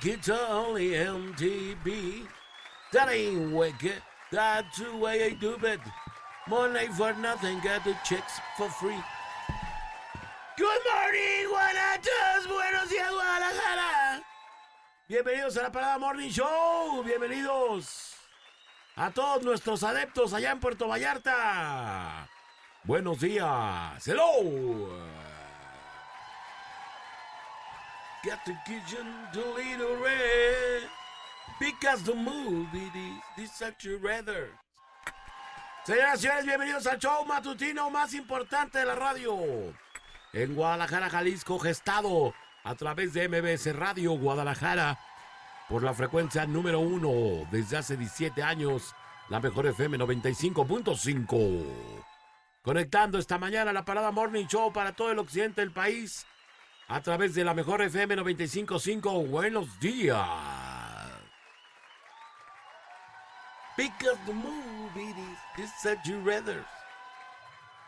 guitar only MTV. That ain't wicked. That's the way I do it. Money for nothing, got the chicks for free. Good morning, Guanatos. Buenos días, Guadalajara. Bienvenidos a la Parada Morning Show. Bienvenidos a todos nuestros adeptos allá en Puerto Vallarta. Buenos días. Hello. Got the kitchen little red. Because the movie this, this actually rather. Señoras y señores, bienvenidos al show matutino más importante de la radio. En Guadalajara, Jalisco, gestado a través de MBS Radio Guadalajara por la frecuencia número uno desde hace 17 años, la mejor FM 95.5. Conectando esta mañana la Parada Morning Show para todo el occidente del país a través de la mejor FM 95.5. Buenos días. Because the movie is such you.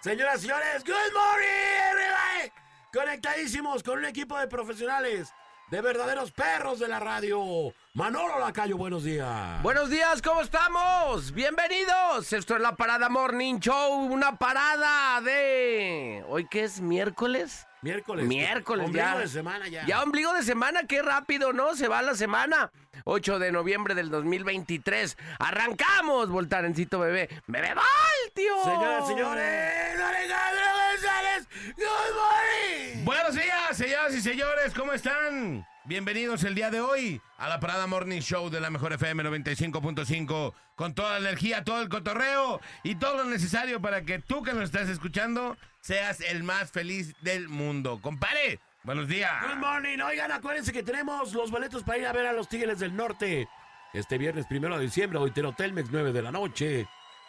Señoras y señores, good morning, everybody. Conectadísimos con un equipo de profesionales, de verdaderos perros de la radio. Manolo Lacayo, buenos días. Buenos días, ¿cómo estamos? Bienvenidos. Esto es la Parada Morning Show, una parada de... ¿Hoy qué es? ¿Miércoles? Miércoles. Miércoles, ombligo ya. de semana ya. Ya ombligo de semana, qué rápido, ¿no? Se va la semana. 8 de noviembre del 2023. Arrancamos, Voltarencito bebé. ¡Bebé Vol, tío! Señoras señores, Alejandro González, good morning. Buenos días, señoras y señores, ¿cómo están? Bienvenidos el día de hoy a la Parada Morning Show de la Mejor FM 95.5 con toda la energía, todo el cotorreo y todo lo necesario para que tú que nos estás escuchando seas el más feliz del mundo. Compare, buenos días. Good morning. Oigan, acuérdense que tenemos los boletos para ir a ver a los Tigres del Norte. Este viernes primero de diciembre, hoy Telmex 9 de la noche.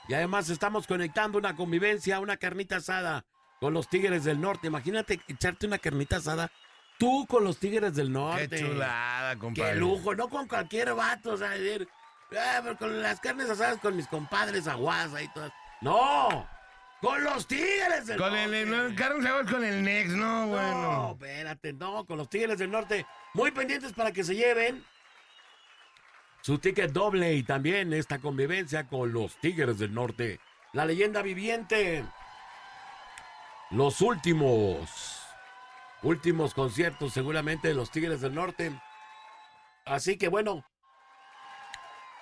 Y además estamos conectando una convivencia, una carnita asada con los Tigres del Norte. Imagínate echarte una carnita asada tú con los Tigres del Norte. Qué chulada, compadre. Qué lujo, no con cualquier vato, o sea, decir, "Ah, pero con las carnes asadas con mis compadres aguasa y todo. No, con los Tigres del Con Norte. el, el Carlos Aguas con el Nex, no, No, bueno. espérate, no, con los Tigres del Norte. Muy pendientes para que se lleven su ticket doble y también esta convivencia con los Tigres del Norte. La leyenda viviente. Los últimos. Últimos conciertos seguramente de los Tigres del Norte. Así que bueno.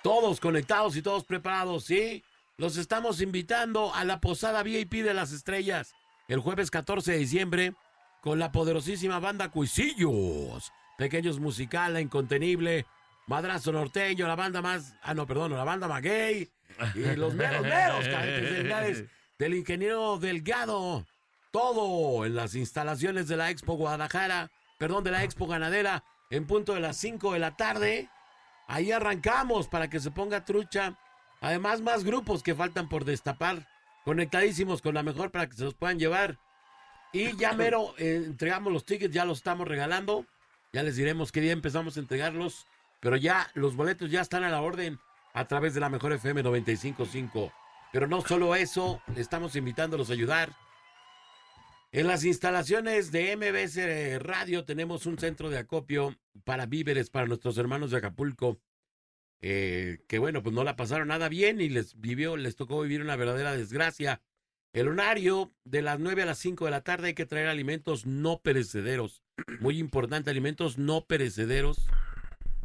Todos conectados y todos preparados, ¿sí? Los estamos invitando a la posada VIP de las estrellas el jueves 14 de diciembre con la poderosísima banda Cuisillos. Pequeños musical, la incontenible, Madrazo Norteño, la banda más, ah no, perdón, la banda Maguey y los meros, meros cadetes del ingeniero Delgado. Todo en las instalaciones de la Expo Guadalajara, perdón, de la Expo Ganadera, en punto de las 5 de la tarde. Ahí arrancamos para que se ponga trucha. Además, más grupos que faltan por destapar. Conectadísimos con la mejor para que se los puedan llevar. Y ya mero eh, entregamos los tickets, ya los estamos regalando. Ya les diremos qué día empezamos a entregarlos. Pero ya los boletos ya están a la orden a través de la mejor FM 955. Pero no solo eso, estamos invitándolos a ayudar. En las instalaciones de MBS Radio tenemos un centro de acopio para víveres para nuestros hermanos de Acapulco. eh, que bueno, pues no la pasaron nada bien y les vivió, les tocó vivir una verdadera desgracia. El horario de las 9 a las 5 de la tarde hay que traer alimentos no perecederos. Muy importante, alimentos no perecederos,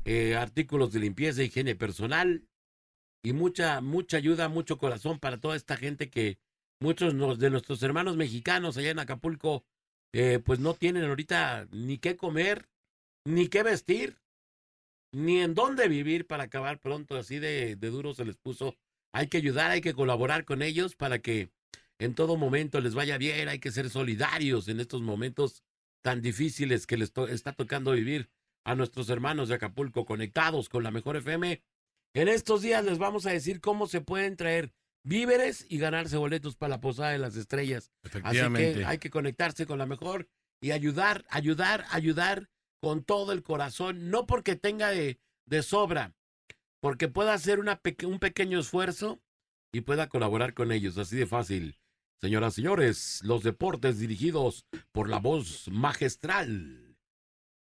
eh, artículos de limpieza, higiene personal y mucha, mucha ayuda, mucho corazón para toda esta gente que muchos de nuestros hermanos mexicanos allá en Acapulco, eh, pues no tienen ahorita ni qué comer, ni qué vestir, ni en dónde vivir para acabar pronto, así de, de duro se les puso. Hay que ayudar, hay que colaborar con ellos para que en todo momento les vaya bien, hay que ser solidarios en estos momentos tan difíciles que les está tocando vivir a nuestros hermanos de Acapulco conectados con la mejor FM. En estos días les vamos a decir cómo se pueden traer víveres y ganarse boletos para la Posada de las Estrellas. Así que hay que conectarse con la mejor y ayudar, ayudar, ayudar con todo el corazón, no porque tenga de, de sobra, porque pueda hacer una un pequeño esfuerzo y pueda colaborar con ellos, así de fácil. Señoras y señores, los deportes dirigidos por la voz magistral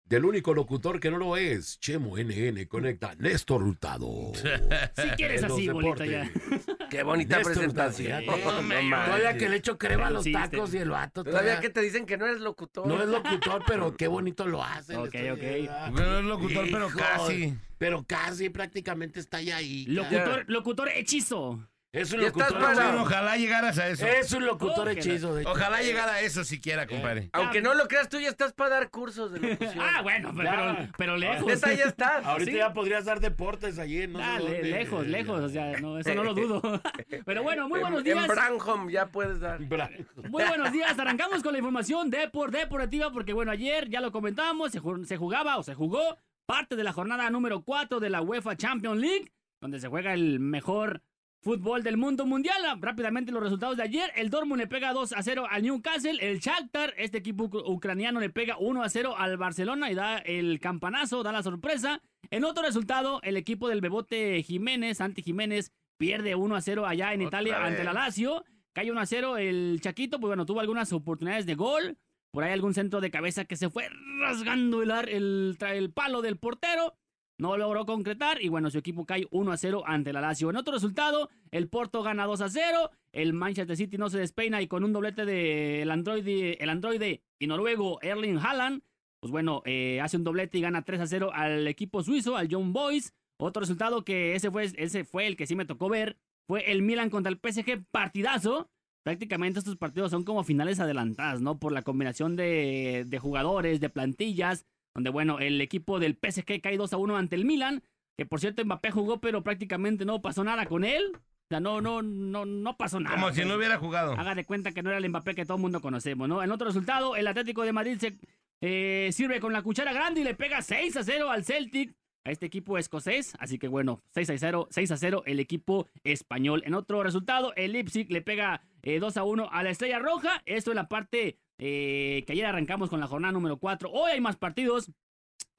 del único locutor que no lo es, Chemo NN conecta Néstor Hurtado. Si quieres En los así, bolita ya. Qué bonita Néstor presentación. Hurtado. No manches. Todavía que le echo crema a los tacos este- y el vato. Todavía todavía- que te dicen que no eres locutor. No es locutor, pero qué bonito lo hace. Ok, ok. ah, No es locutor, pero hijo, casi. Pero casi prácticamente está ya ahí. Locutor, locutor hechizo. Es un locutor. para- ojalá llegaras a eso. Es un locutor hechizo. de hecho. Ojalá llegara a eso siquiera, compadre. Aunque no lo creas, tú ya estás para dar cursos de locución. Ah, bueno, pero, pero, pero lejos. Neta, ya estás. Ahorita sí. ya podrías dar deportes allí. No sé Ah, le- dónde. lejos, lejos, o sea, no, eso no lo dudo. Pero bueno, muy buenos En- En días. Branham ya puedes dar. Muy buenos días, arrancamos con la información de por deportiva porque bueno, ayer ya lo comentamos, se, ju- se jugaba o se jugó parte de la jornada número 4 de la UEFA Champions League, donde se juega el mejor fútbol del mundo mundial. Ah, Rápidamente los resultados de ayer, el Dortmund le pega 2 a 0 al Newcastle, el Shakhtar, este equipo uc- ucraniano le pega 1 a 0 al Barcelona y da el campanazo, da la sorpresa. En otro resultado, el equipo del Bebote Jiménez, Santi Jiménez, pierde 1 a 0 allá en Otra Italia ante la Lazio. Cae 1 a 0 el Chaquito, pues bueno, tuvo algunas oportunidades de gol. Por ahí algún centro de cabeza que se fue rasgando el, el, tra- el palo del portero. No logró concretar y bueno, su equipo cae 1 a 0 ante la Lazio. En otro resultado, el Porto gana 2 a 0. El Manchester City no se despeina y con un doblete del androide, el androide y noruego Erling Haaland, pues bueno, eh, hace un doblete y gana 3 a 0 al equipo suizo, al Young Boys. Otro resultado que ese fue, ese fue el que sí me tocó ver, fue el Milan contra el PSG, partidazo. Prácticamente estos partidos son como finales adelantadas, ¿no? Por la combinación de, de jugadores, de plantillas, donde, bueno, el equipo del PSG cae 2 a 1 ante el Milan, que por cierto Mbappé jugó, pero prácticamente no pasó nada con él. O sea, no, no, no, no pasó nada. Como si no hubiera jugado. Haga de cuenta que no era el Mbappé que todo el mundo conocemos, ¿no? En otro resultado, el Atlético de Madrid se eh, sirve con la cuchara grande y le pega 6 a 0 al Celtic, a este equipo escocés. Así que bueno, 6 a 0, 6 a 0 el equipo español. En otro resultado, el Leipzig le pega eh, 2 a 1 a la Estrella Roja. Esto en la parte eh, que ayer arrancamos con la jornada número 4. Hoy hay más partidos.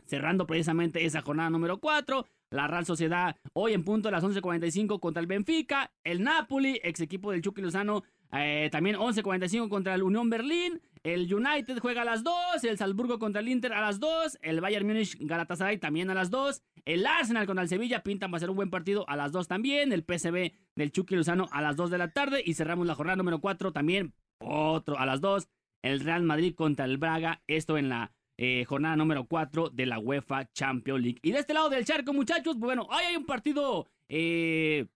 Cerrando precisamente esa jornada número 4. La Real Sociedad hoy en punto a las 11.45 contra el Benfica. El Napoli, ex equipo del Chucky Lozano, eh, también 11.45 contra el Unión Berlín. El United juega a las 2. El Salzburgo contra el Inter a las 2. El Bayern Múnich Galatasaray también a las 2. El Arsenal contra el Sevilla pintan va a ser un buen partido a las 2 también. El PSV del Chucky Lozano a las 2 de la tarde. Y cerramos la jornada número 4 también otro a las 2. El Real Madrid contra el Braga. Esto en la eh, jornada número 4 de la UEFA Champions League. Y de este lado del charco, muchachos, pues bueno, hoy hay un partido eh,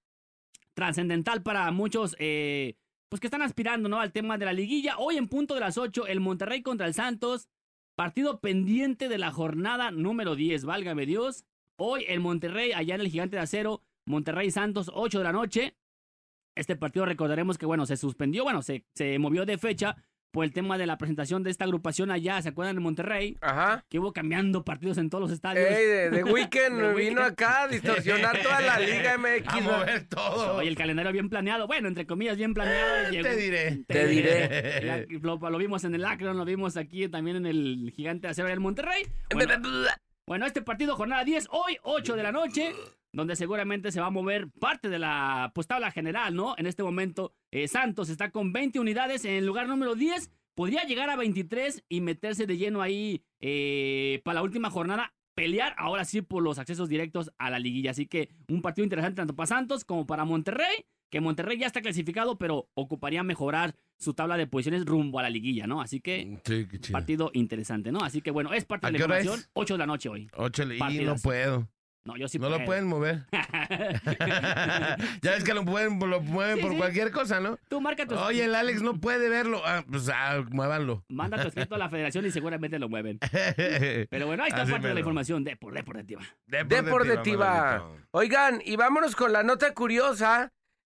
trascendental para muchos, eh, pues que están aspirando, ¿no? Al tema de la liguilla. Hoy en punto de las 8, el Monterrey contra el Santos. Partido pendiente de la jornada número 10, válgame Dios. Hoy el Monterrey, allá en el Gigante de Acero, Monterrey Santos, 8 de la noche. Este partido recordaremos que, bueno, se suspendió, bueno, se, se movió de fecha por el tema de la presentación de esta agrupación allá, ¿se acuerdan? En Monterrey, Ajá. que hubo cambiando partidos en todos los estadios. Ey, de, de Weekend De vino acá a distorsionar toda la Liga MX. A mover todo. Oye, el calendario bien planeado, bueno, entre comillas, bien planeado. llegó- Te diré. Te diré. Lo vimos en el Akron, lo vimos aquí también en el Gigante de Acero del Monterrey. Bueno, bueno, este partido, jornada 10, hoy, 8 de la noche, donde seguramente se va a mover parte de la pues, tabla general, ¿no? En este momento, eh, Santos está con 20 unidades en el lugar número 10. Podría llegar a 23 y meterse de lleno ahí eh, para la última jornada. Pelear ahora sí por los accesos directos a la liguilla. Así que un partido interesante tanto para Santos como para Monterrey. que Monterrey ya está clasificado, pero ocuparía mejorar su tabla de posiciones rumbo a la liguilla, ¿no? Así que Sí, qué chido. partido interesante, ¿no? Así que bueno, es parte ¿A de la información. es? 8 de la noche hoy. Ocho, y no Partidazo. puedo. No, yo sí no lo pueden mover. ya ves que lo, pueden, lo mueven Sí, por sí. cualquier cosa, ¿no? Tú marca tu Oye, el Alex no puede verlo. Ah, pues ah, muévanlo. Manda tu escrito a la federación y seguramente lo mueven. Pero bueno, ahí está Así parte de la información de por deportiva. Deportiva. Oigan, y vámonos con la nota curiosa.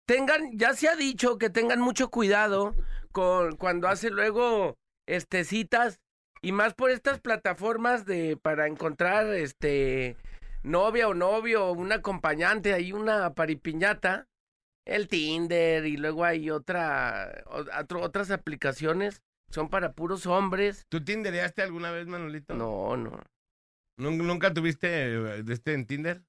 Tengan, ya se ha dicho que tengan mucho cuidado con cuando hace luego este citas y más por estas plataformas de para encontrar este novia o novio, un acompañante, hay una paripiñata, el Tinder y luego hay otra otro- otras aplicaciones son para puros hombres. ¿Tú tindereaste alguna vez, Manolito? No, no. ¿Nun- ¿Nunca tuviste eh, este en Tinder?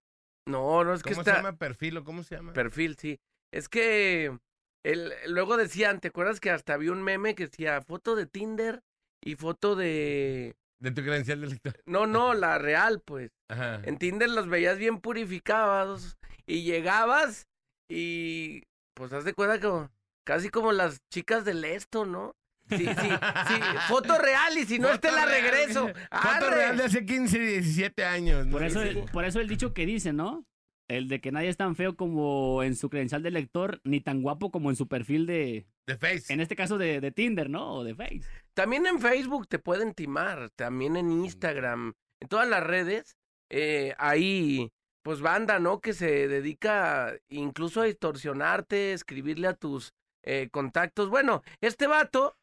No, no es que ¿Cómo se está llama? ¿Perfil o cómo se llama? Perfil, sí. Es que el, luego decían, ¿te acuerdas que hasta había un meme que decía foto de Tinder y foto de... De tu credencial de lector. No, no, la real, pues. Ajá. En Tinder los veías bien purificados y llegabas y pues haz de cuenta como casi como las chicas del esto, ¿no? Sí, sí, sí, foto real y si no este la real, regreso. Foto Arre. real de hace 15, 17 años. ¿no? Por eso, Sí. por eso el dicho que dice, ¿no? El de que nadie es tan feo como en su credencial de lector, ni tan guapo como en su perfil de, De Face. en este caso de, de Tinder, ¿no? O de Face. También en Facebook te pueden timar, también en Instagram, en todas las redes, eh, hay pues banda, ¿no? Que se dedica incluso a distorsionarte, escribirle a tus eh, contactos. Bueno, este vato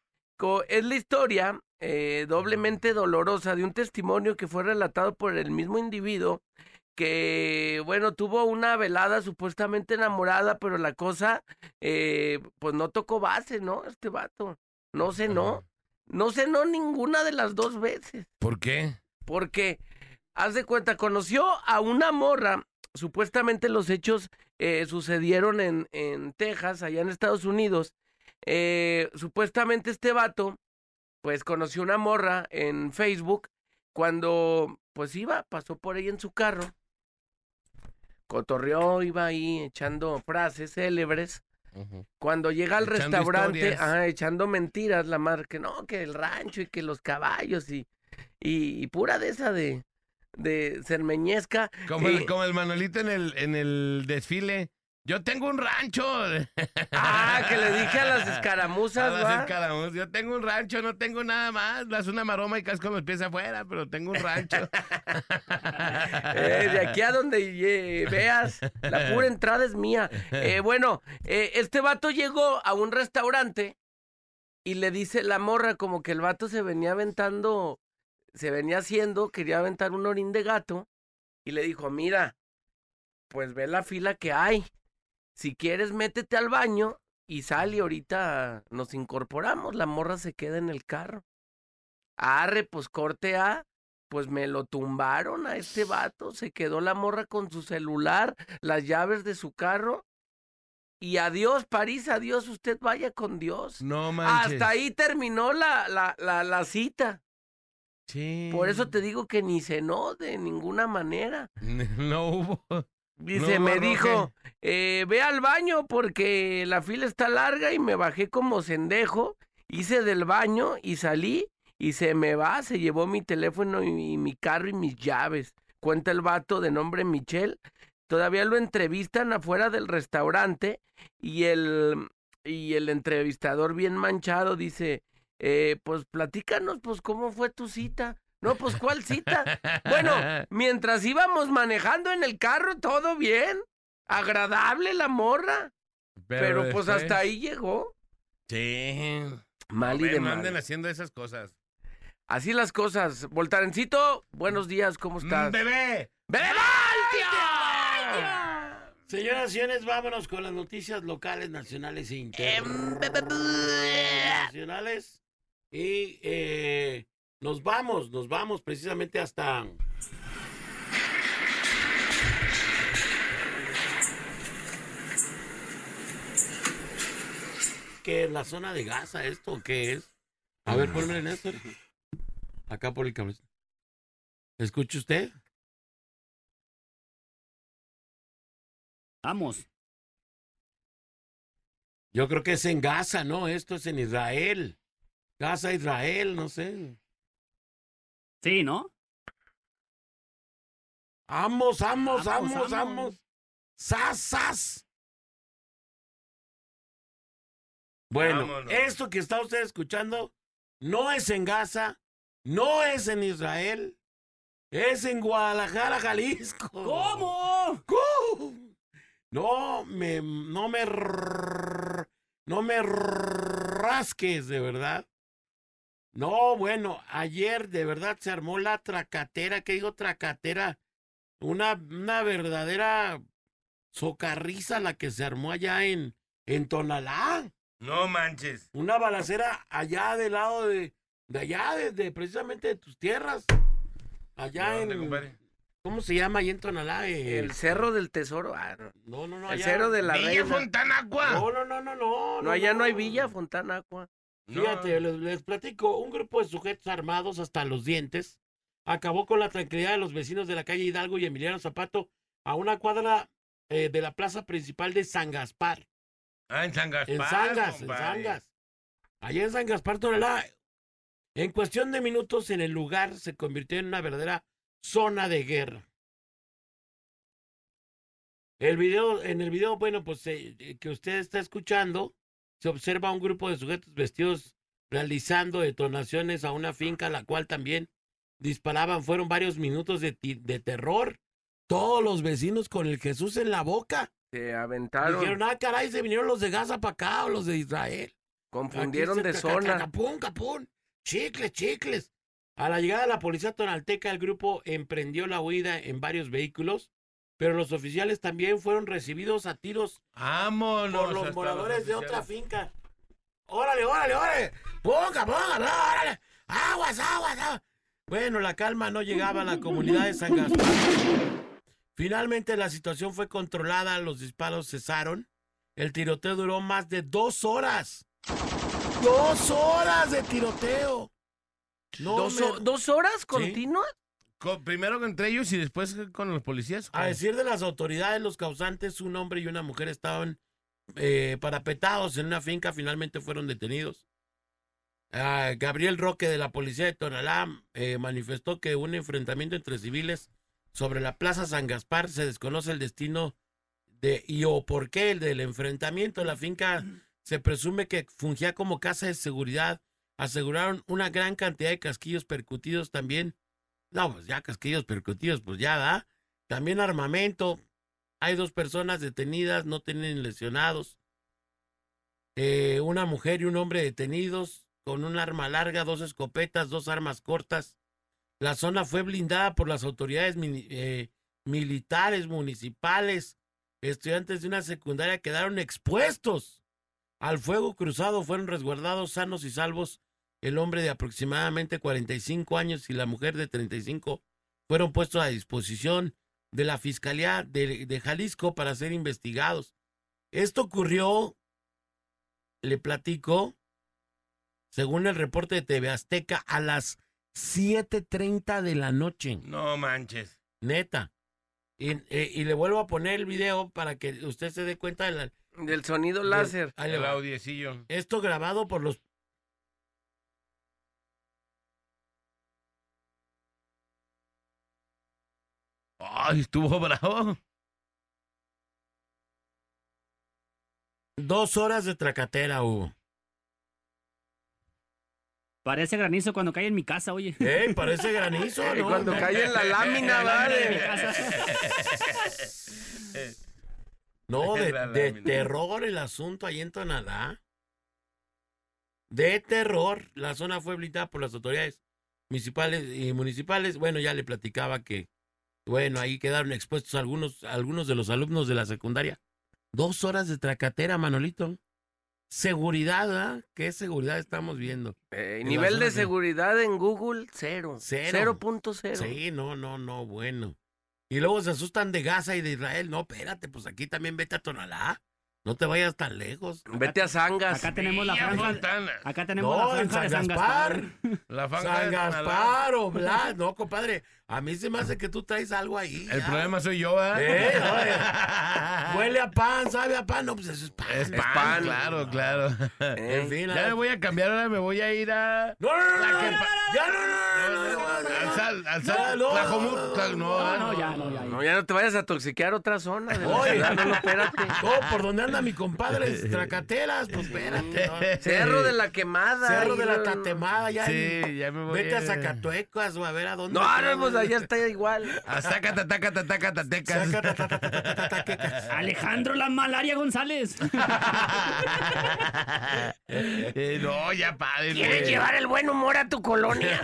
es la historia eh, doblemente dolorosa de un testimonio que fue relatado por el mismo individuo que, bueno, tuvo una velada supuestamente enamorada, pero la cosa, eh, pues no tocó base, ¿no? Este vato. No sé, no. No cenó ninguna de las dos veces. ¿Por qué? Porque, haz de cuenta, conoció a una morra. Supuestamente los hechos eh, sucedieron en, en Texas, allá en Estados Unidos. Eh, supuestamente este vato, pues conoció una morra en Facebook cuando, pues iba, pasó por ahí en su carro. Cotorreó, iba ahí echando frases célebres. Cuando llega al Echando restaurante, ah, echando mentiras, la madre, que no, que el rancho y que los caballos y, y, y pura de esa de, de. Como el, Eh, como el Manolito en el, en el desfile. Yo tengo un rancho. Ah, que le dije a las A escaramuzas, las ¿va? escaramuzas. Yo tengo un rancho, no tengo nada más. Das una maroma y casco los pies afuera, pero tengo un rancho. Eh, de aquí a donde eh, veas, la pura entrada es mía. Eh, bueno, este vato llegó a un restaurante y le dice la morra como que el vato se venía aventando, se venía haciendo, quería aventar un orín de gato y le dijo, mira, pues ve la fila que hay. Si quieres, métete al baño y sal y ahorita nos incorporamos. La morra se queda en el carro. Arre, pues corte A pues me lo tumbaron a este vato, se quedó la morra con su celular, las llaves de su carro. Y adiós, París, adiós, usted vaya con Dios. No manches. Hasta ahí terminó la, la, la, la cita. Sí. Por eso te digo que ni cenó de ninguna manera. No hubo. Dice, No, me dijo, eh, ve al baño porque la fila está larga y me bajé como sendejo, hice del baño y salí y se me va, se llevó mi teléfono y, y mi carro y mis llaves. Cuenta el vato de nombre Michelle. Todavía lo entrevistan afuera del restaurante y el, y el entrevistador bien manchado dice, eh, pues platícanos, pues cómo fue tu cita. No, pues ¿cuál cita? Bueno, mientras íbamos manejando en el carro, todo bien. Agradable la morra. Pero, pues después- hasta ahí llegó. Sí. Mal y Hombre, de no mal. anden haciendo esas cosas. Así las cosas. Voltarencito, buenos días, ¿cómo estás? Mm, ¡Bebé! ¡Bebé Señoras y señores, vámonos con las noticias locales, nacionales e internacionales. Y eh, nos vamos, nos vamos precisamente hasta... ¿Qué es la zona de Gaza esto? ¿Qué es? A ver, ponme Néstor. Acá por el cable. ¿Escucha usted? Vamos. Yo creo que es en Gaza, ¿no? Esto es en Israel. Gaza, Israel, no sé. Sí, ¿no? Vamos, vamos, Vamos, vamos, vamos. vamos. ¡Sas, sas! Bueno, Vámonos. esto que está usted escuchando no es en Gaza, no es en Israel, es en Guadalajara, Jalisco. ¿Cómo? ¿Cómo? No me, no me, no me rasques, de verdad. No, bueno, ayer de verdad se armó la tracatera, ¿qué digo tracatera? Una, una verdadera socarriza la que se armó allá en, en Tonalá. No manches. Una balacera allá del lado de, de allá, de, de precisamente de tus tierras. Allá ¿Dónde, en, compadre? ¿cómo se llama ahí en Tonalá? Eh, El cerro del tesoro. Ah, no. no, no, no. El allá- cerro de la Villa reina. Fontanacua. No, no, no, no, no. No, allá no hay villa, Fontana Aqua. No. Fíjate, les, les platico, un grupo de sujetos armados hasta los dientes acabó con la tranquilidad de los vecinos de la calle Hidalgo y Emiliano Zapato a una cuadra eh, de la plaza principal de San Gaspar. Ah, en San Gaspar. En Sangas, en. Sangas. Allá en San Gaspar. En cuestión de minutos, en el lugar se convirtió en una verdadera zona de guerra. El video, en el video, bueno, pues eh, eh, que usted está escuchando, se observa un grupo de sujetos vestidos realizando detonaciones a una finca, la cual también disparaban. Fueron varios minutos de, de terror. Todos los vecinos con el Jesús en la boca. Se aventaron. Dijeron, ah, caray, se vinieron los de Gaza para acá o los de Israel. confundieron de zona. Capún, capún. Chicles, chicles. A la llegada de la policía tonalteca, el grupo emprendió la huida en varios vehículos, pero los oficiales también fueron recibidos a tiros Vámonos. por los moradores de otra finca. Órale, órale, órale. Ponga, ponga, no, órale. Aguas, aguas, aguas. Bueno, la calma no llegaba a la comunidad de San Gaspar. Finalmente la situación fue controlada, los disparos cesaron. El tiroteo duró más de dos horas. ¡Dos horas de tiroteo! No ¿Dos, me- dos horas continuas? Primero entre ellos y después con los policías. A decir de las autoridades, los causantes, un hombre y una mujer estaban eh, parapetados en una finca, finalmente fueron detenidos. Ah, Gabriel Roque de la policía de Tonalá eh, manifestó que un enfrentamiento entre civiles sobre la Plaza San Gaspar se desconoce el destino de y o por qué el del enfrentamiento. La finca se presume que fungía como casa de seguridad. Aseguraron una gran cantidad de casquillos percutidos también. No, pues ya casquillos percutidos, pues ya da. También armamento. Hay dos personas detenidas, no tienen lesionados. Eh, una mujer y un hombre detenidos con un arma larga, dos escopetas, dos armas cortas. La zona fue blindada por las autoridades eh, militares, municipales. Estudiantes de una secundaria quedaron expuestos al fuego cruzado. Fueron resguardados sanos y salvos. El hombre de aproximadamente 45 años y la mujer de 35 fueron puestos a disposición de la Fiscalía de, de Jalisco para ser investigados. Esto ocurrió, le platico, según el reporte de TV Azteca, a las 7.30 de la noche. No manches. Neta. Y, eh, y le vuelvo a poner el video para que usted se dé cuenta de la... Del sonido láser. El audiecillo. Esto grabado por los... Ay, estuvo bravo. Dos horas de tracatera hubo. Parece granizo cuando cae en mi casa, oye. ¡Ey! Parece granizo, ¿no? Cuando cae en la lámina, ¿vale? No, de, terror el asunto ahí en Tonalá. De terror. La zona fue blindada por las autoridades municipales y municipales. Bueno, ya le platicaba que, bueno, ahí quedaron expuestos algunos, algunos de los alumnos de la secundaria. Dos horas de tracatera, Manolito. Seguridad, ¿ah? ¿Qué seguridad estamos viendo? Eh, nivel de seguridad en Google, cero. Cero. 0.0. Sí, no, no, no, bueno. Y luego se asustan de Gaza y de Israel. No, espérate, pues aquí también vete a Tonalá. No te vayas tan lejos. Vete a Sangas. Acá tenemos la franja. Acá tenemos No, la en franja de San San Gaspar. Gaspar. La franja San de. Gaspar, Oblast. No, compadre. A mí se me hace que tú traes algo ahí. El ya. problema soy yo, ¿verdad? Eh, oye, Huele a pan, sabe a pan. No, pues eso es pan. Es pan, pan. claro, claro. Eh, En fin, Ya me voy a cambiar, ahora me voy a ir a... No, no, no, La no, ya no, no, Al no. sal, al Ya, sal, no. No, No, ah, ya, no, ya. No, ya no te vayas a toxiquear otra zona de la Oye. ciudad, no, no, espérate. No, por donde anda mi compadre, Tracateras, pues espérate. ¿no? Cerro de la quemada. Cerro de la Tatemada, ya. Sí, ya me voy Vete a. Zacatuecas o a ver a dónde. No, no, allá está igual. Alejandro la malaria González. Eh, no, ya padre. ¿Quieres llevar el buen humor a tu colonia?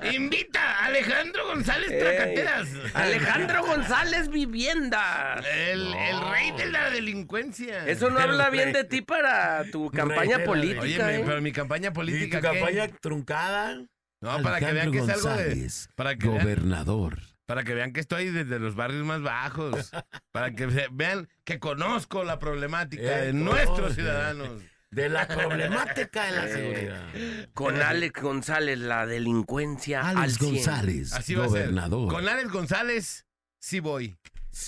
Invita a Alejandro González Ey, Tracateras. Alejandro González Vivienda. El, el rey de la delincuencia. Eso no El habla bien de ti para tu campaña política. Oye, ¿eh? pero mi campaña ¿Y política. tu ¿qué? campaña truncada? No, para que vean que es algo de. Para que, vean, gobernador. para que vean que estoy desde los barrios más bajos. Para que vean que conozco la problemática Eh, de no, nuestros ciudadanos. De la problemática de la seguridad. Con Alex González, la delincuencia al Alex 100. González, Así va a ser. gobernador. Con Alex González, sí voy.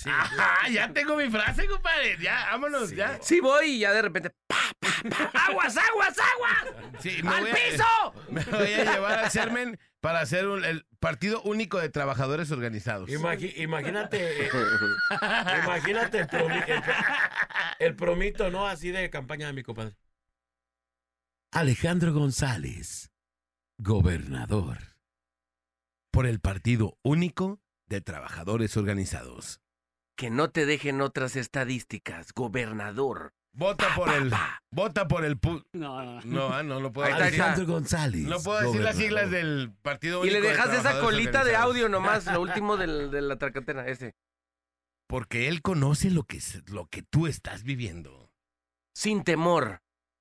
Ajá, ya tengo mi frase, compadre. Ya, vámonos, ya. Sí voy y ya de repente... ¡pa, pa, pa! ¡Aguas, aguas, aguas! Sí, me ¡Al voy a- piso! Me voy a llevar al Sermen para hacer un- el partido único de trabajadores organizados. Imagi- imagínate, eh, imagínate el, promi- el- el promito, ¿no? Así de campaña de mi compadre. Alejandro González, gobernador. Por el partido único de trabajadores organizados. Que no te dejen otras estadísticas, gobernador. Vota por el. pa. Vota por el. pu- No, no, no. No, ah, no lo puedo Ahí decir. Alejandro González. No puedo decir las siglas del partido Y único le de dejas esa colita de audio nomás, lo último del- de la tracatera, ese. Porque él conoce lo que, es- lo que tú estás viviendo. Sin temor,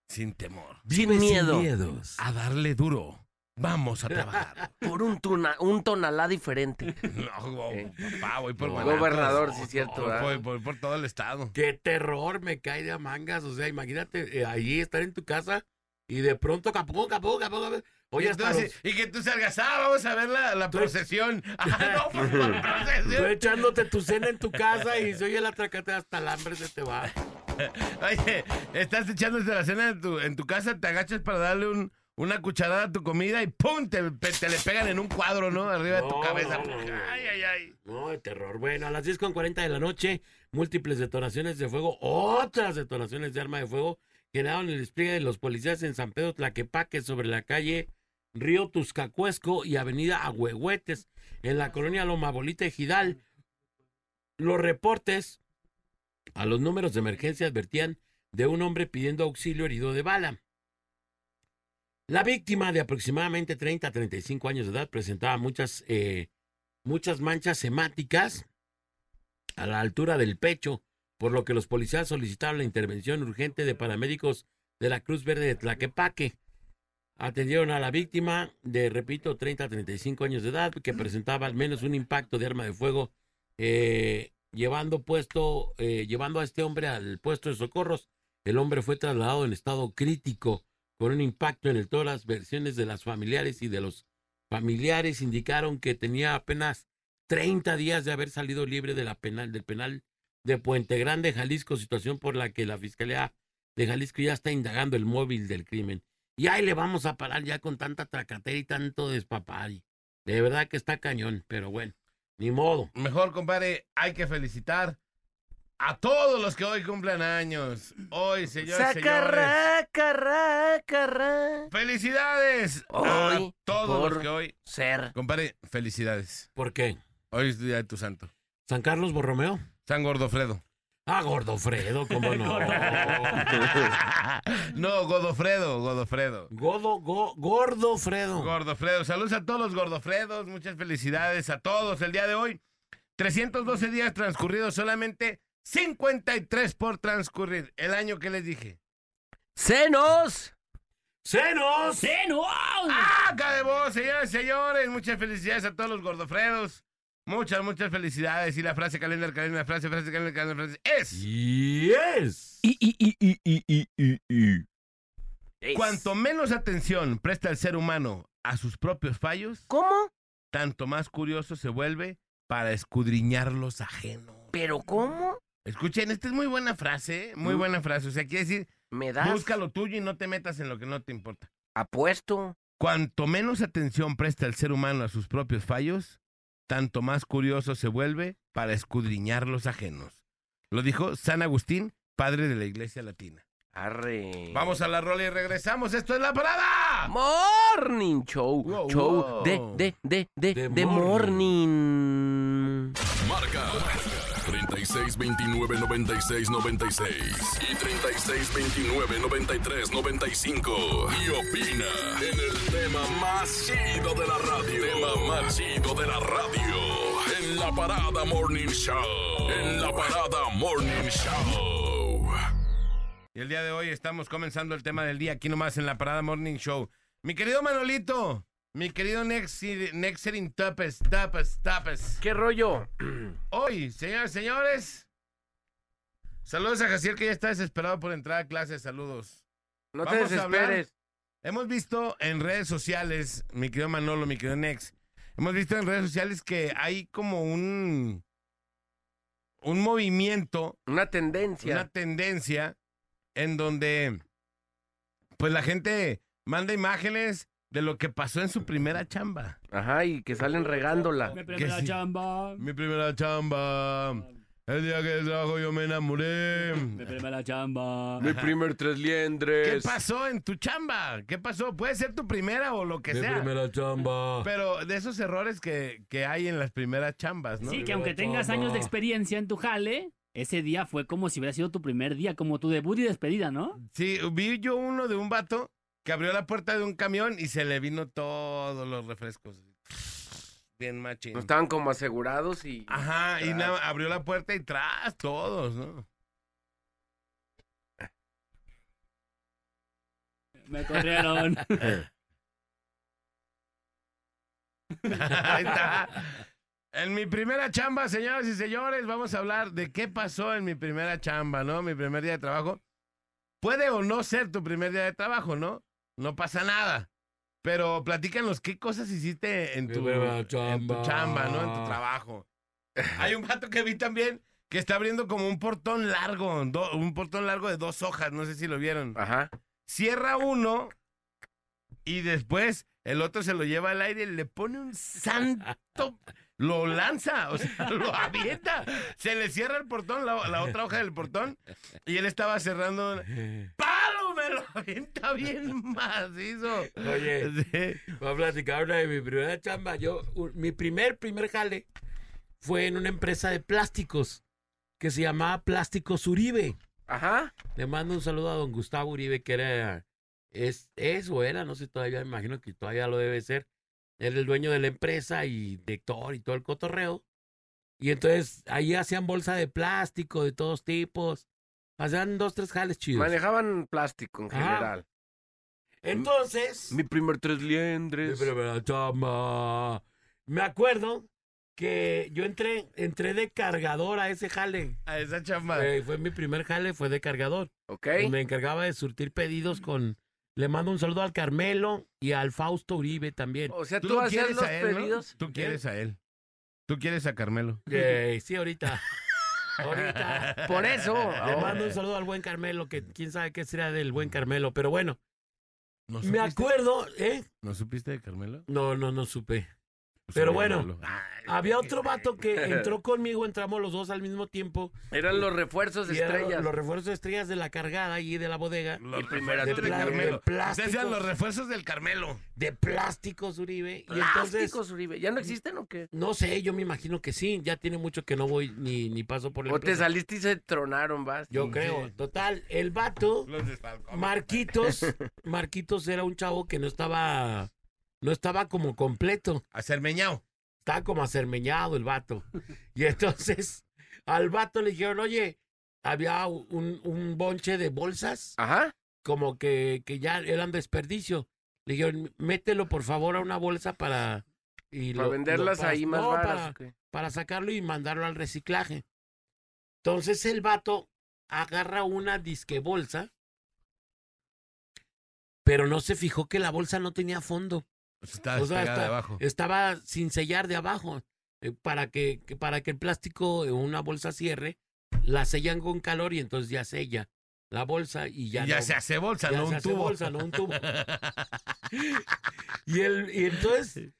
Sin temor. sin Vive miedo, miedos. A darle duro. Vamos a trabajar. por un, tuna- un tonalá diferente. no, go- Eh. papá, voy por No. Gobernador, sí, cierto. Voy ¿verdad? por, voy por todo el estado. Qué terror me cae de a mangas. O sea, imagínate eh, ahí estar en tu casa y de pronto capó, capó, capó. capó. Oye, entonces- y que tú salgas, ah, vamos a ver la, la procesión. Ah, no, por tú procesión. echándote tu cena en tu casa y se oye la tracate hasta el hambre se te va. Oye, estás echándote la cena en tu, en tu casa, te agachas para darle un, una cucharada a tu comida y ¡pum! Te, le pegan en un cuadro, ¿no? Arriba de tu cabeza. no. Ay, ay, ay. No, de terror. Bueno, a las 10 con 40 de la noche, múltiples detonaciones de fuego, otras detonaciones de arma de fuego, generaron el despliegue de los policías en San Pedro Tlaquepaque sobre la calle Río Tuscacuesco y Avenida Agüehuetes, en la colonia Loma Bolita y Gidal. Los reportes a los números de emergencia advertían de un hombre pidiendo auxilio herido de bala. La víctima de aproximadamente 30 a 35 años de edad presentaba muchas, eh, muchas manchas hemáticas a la altura del pecho, por lo que los policías solicitaron la intervención urgente de paramédicos de la Cruz Verde de Tlaquepaque. Atendieron a la víctima de, repito, 30 a 35 años de edad, que presentaba al menos un impacto de arma de fuego, eh, llevando, puesto, eh, llevando a este hombre al puesto de socorros. El hombre fue trasladado en estado crítico con un impacto en el tórax. Versiones de las familiares y de los familiares indicaron que tenía apenas 30 días de haber salido libre de la penal, del penal de Puente Grande, Jalisco, situación por la que la Fiscalía de Jalisco ya está indagando el móvil del crimen. Y ahí le vamos a parar ya con tanta tracatera y tanto despapari. De verdad que está cañón, pero bueno, ni modo. Mejor, compadre, hay que felicitar a todos los que hoy cumplen años. Hoy, señores, señores. Sacarra, carra, carra. ¡Felicidades! Hoy, a todos por- los que hoy. Ser. Compadre, felicidades. ¿Por qué? Hoy es día de tu santo. ¿San Carlos Borromeo? San Gordofredo. Ah, Gordofredo, cómo no. no, Godofredo, Godofredo. Godo, go, Gordofredo. Gordofredo. Saludos a todos los Gordofredos. Muchas felicidades a todos el día de hoy. 312 días transcurridos, solamente 53 por transcurrir. El año que les dije. ¡Senos! ¡Senos! ¡Seno! ¡Ah, de vos, señores y señores! Muchas felicidades a todos los Gordofredos. Muchas, muchas felicidades. Y la frase calendar, calendar, frase, frase, calendar, calendar, frase es... Yes. Y, y, y, y, y, y, y, y. Es- Cuanto menos atención presta el ser humano a sus propios fallos, ¿Cómo? tanto más curioso se vuelve para escudriñar los ajenos. ¿Pero cómo? Escuchen, esta es muy buena frase, muy Mm. buena frase. O sea, quiere decir, ¿Me das? busca lo tuyo y no te metas en lo que no te importa. Apuesto. Cuanto menos atención presta el ser humano a sus propios fallos, tanto más curioso se vuelve para escudriñar los ajenos. Lo dijo San Agustín, padre de la Iglesia Latina. Arre. Vamos a la rola y regresamos. Esto es la parada. Morning Show. Wow, show wow. de, de, de, de, De de morning. Marca 36 29 96 96 y 36 29 93 95 y opina en el tema más chido de la radio. Tema más chido de la radio. En la parada Morning Show. En la parada Morning Show. Y el día de hoy estamos comenzando el tema del día aquí nomás en la Parada Morning Show. Mi querido Manolito, mi querido Nexerin Tapes, Tapes, Tapes. ¿Qué rollo? Hoy, señores, señores. Saludos a Jaciel que ya está desesperado por entrar a clase. Saludos. No te Vamos desesperes. Hemos visto en redes sociales, mi querido Manolo, mi querido Nex, hemos visto en redes sociales que hay como un, un movimiento Una tendencia. una tendencia en donde pues la gente manda imágenes de lo que pasó en su primera chamba. Ajá, y que salen regándola. Mi primera sí? chamba. Mi primera chamba. El día que trabajo yo me enamoré. Mi primera chamba. Mi primer tres ¿Qué liendres. pasó en tu chamba? ¿Qué pasó? Puede ser tu primera o lo que Mi sea. primera chamba. Pero de esos errores que, que hay en las primeras chambas, ¿no? Sí, que aunque tengas años de experiencia en tu jale, ese día fue como si hubiera sido tu primer día, como tu debut y despedida, ¿no? Sí, vi yo uno de un vato que abrió la puerta de un camión y se le vino todos los refrescos. Bien machín. No estaban como asegurados y. Ajá, y nada, abrió la puerta y tras todos, ¿no? Me corrieron. Ahí está. En mi primera chamba, señoras y señores, vamos a hablar de qué pasó en mi primera chamba, ¿no? Mi primer día de trabajo. Puede o no ser tu primer día de trabajo, ¿no? No pasa nada. Pero platícanos qué cosas hiciste en tu, en tu chamba. ¿no? En tu trabajo. Hay un vato que vi también que está abriendo como un portón largo, do- un portón largo de dos hojas, no sé si lo vieron. Ajá. Cierra uno y después el otro se lo lleva al aire y le pone un santo. Lo lanza, o sea, lo avienta. Se le cierra el portón, la, la otra hoja del portón, y él estaba cerrando. ¡Palo! Me lo avienta bien macizo. Oye, Sí. voy a platicar una de mi primera chamba. Yo, mi primer, primer jale fue en una empresa de plásticos que se llamaba Plásticos Uribe. Ajá. Le mando un saludo a don Gustavo Uribe, que era, es, es o era, no sé todavía, me imagino que todavía lo debe ser. Era el dueño de la empresa y director y todo el cotorreo. Y entonces ahí hacían bolsa de plástico de todos tipos. Hacían dos, tres jales chidos. Manejaban plástico en general. Entonces, Mi primer tres mi liendres. primera chamba. Me acuerdo que yo entré, entré de cargador a ese jale. A esa chamba. Eh, fue mi primer jale, fue de cargador. Ok. Y me encargaba de surtir pedidos con... Le mando un saludo al Carmelo y al Fausto Uribe también. O sea, Tú tú, quieres los a él, ¿no? pedidos. Tú quieres a él. Tú quieres a Carmelo. Eh, sí, ahorita. ahorita. Por eso. Le oh, mando un saludo al buen Carmelo, que quién sabe qué será del buen Carmelo. Pero bueno, ¿No me supiste? acuerdo, ¿eh? ¿No supiste de Carmelo? No, no, no supe. Pues Pero bueno. Ay, Había otro vato que entró conmigo, entramos los dos al mismo tiempo. Eran los refuerzos de estrellas. Los refuerzos de estrellas de la cargada y de la bodega. Los primera de Carmelo. plásticos. Ustedes los refuerzos del Carmelo. De plásticos, Uribe. Y Plásticos, Uribe. ¿Ya no existen o qué? no sé, yo me imagino que sí. Ya tiene mucho que no voy ni, ni paso por el O te saliste y se tronaron, vas. Yo creo. Total, el vato. Marquitos, Marquitos era un chavo que no estaba, no estaba como completo. A ser meñao. Estaba como acermeñado el vato. Y entonces, al vato le dijeron, oye, había un, un bonche de bolsas, Ajá. como que, que ya eran desperdicio. Le dijeron, mételo por favor a una bolsa para... Y Para lo- venderlas lo- para- ahí más no, varas. para- para sacarlo y mandarlo al reciclaje. Entonces el vato agarra una disque bolsa, pero no se fijó que la bolsa no tenía fondo. Está O sea, despegada está- de abajo. estaba sin sellar de abajo. eh, para que, que- para que el plástico en una bolsa cierre, la sellan con calor y entonces ya sella la bolsa y ya, Ya, no- se hace bolsa, ya no se un hace tubo. bolsa, no un tubo. Y, el, y entonces,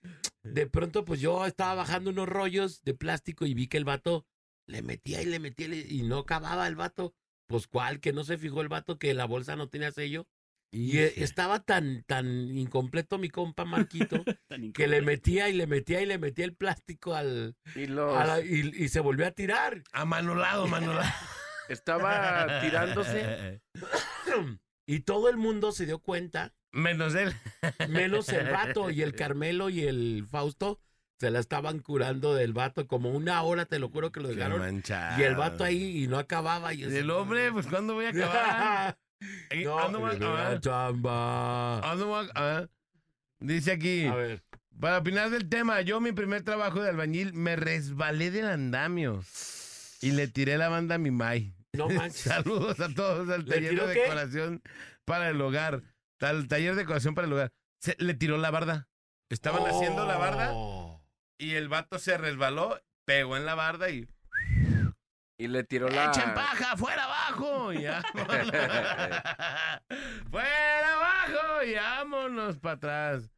de pronto, pues yo estaba bajando unos rollos de plástico y vi que el vato le metía y le metía y no acababa el vato. Pues cuál, que no se fijó el vato que la bolsa no tenía sello. Y eh, estaba tan, tan incompleto mi compa Marquito que le metía y le metía y le metía el plástico al, Y los... a la- y, y se volvió a tirar. Amanolado, manolado. Estaba tirándose. Y todo el mundo se dio cuenta, Menos él. menos el vato y el Carmelo y el Fausto se la estaban curando del vato como una hora, te lo juro que lo dejaron. Y el vato ahí y no acababa. Y Y el hombre, pues ¿cuándo voy a acabar? Eh, no, chamba. Dice aquí, A ver. para opinar del tema, yo mi primer trabajo de albañil me resbalé del andamio y le tiré la banda a mi May. No manches. Saludos a todos al ¿Le taller de qué? decoración para el hogar. Tal taller de decoración para el hogar. Se, le tiró la barda. Estaban haciendo la barda Oh. y el vato se resbaló, pegó en la barda y Y le tiró la... ¡Echen paja! ¡Fuera abajo! Y vámonos. ¡Fuera abajo! Y vámonos para atrás.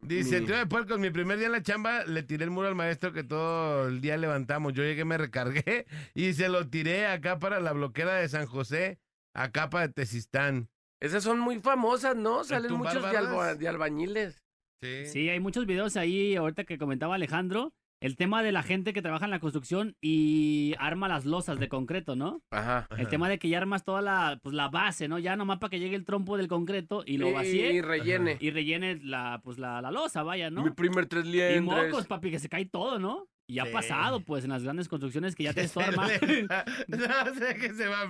Dice, Mi- tío de puercos, mi primer día en la chamba le tiré el muro al maestro que todo el día levantamos. Yo llegué, me recargué y se lo tiré acá para la bloquera de San José, acá para Tezistán. Esas son muy famosas, ¿no? Salen muchos de, alba- de albañiles. Sí. Sí, hay muchos videos ahí, ahorita que comentaba Alejandro, el tema de la gente que trabaja en la construcción y arma las losas de concreto, ¿no? Ajá. El tema de que ya armas toda la, pues, la base, ¿no? Ya nomás para que llegue el trompo del concreto y lo Y, vacíe rellene. y rellene la, pues, la, la losa, vaya, ¿no? Mi primer tres Y liendres. mocos, papi, que se cae todo, ¿no? Y ha Sí. pasado, pues, en las grandes construcciones que ya tienes todo Se armado. le- no sé que se va.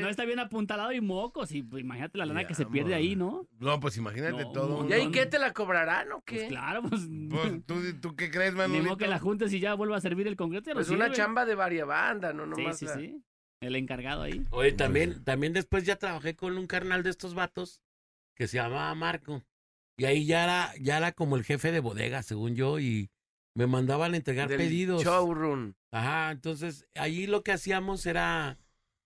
No está bien apuntalado y mocos. Y pues, imagínate la lana Ya, que se pierde ahí, ¿no? No, pues imagínate No, todo. ¿Y ahí qué te la cobrarán o Pues qué? claro, pues. Pues, ¿tú, ¿tú qué crees, ni Manolito? modo que la juntes y ya vuelva a servir el concreto. no Pues una chamba de variabanda, no Sí, nomás. sí, la- sí. El encargado ahí. Oye, también, también después ya trabajé con un carnal de estos vatos que se llamaba Marco. Y ahí ya era, ya era como el jefe de bodega, según yo, y me mandaban a entregar del pedidos. Showroom. Ajá, entonces ahí lo que hacíamos era,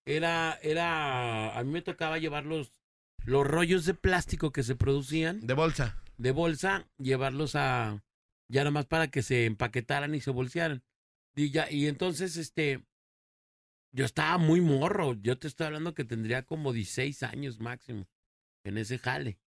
era, era, a mí me tocaba llevar los, los rollos de plástico que se producían De bolsa. de bolsa, llevarlos a, ya nada más para que se empaquetaran y se bolsearan. Y ya, y entonces, este, yo estaba muy morro, yo te estoy hablando que tendría como 16 años máximo en ese jale.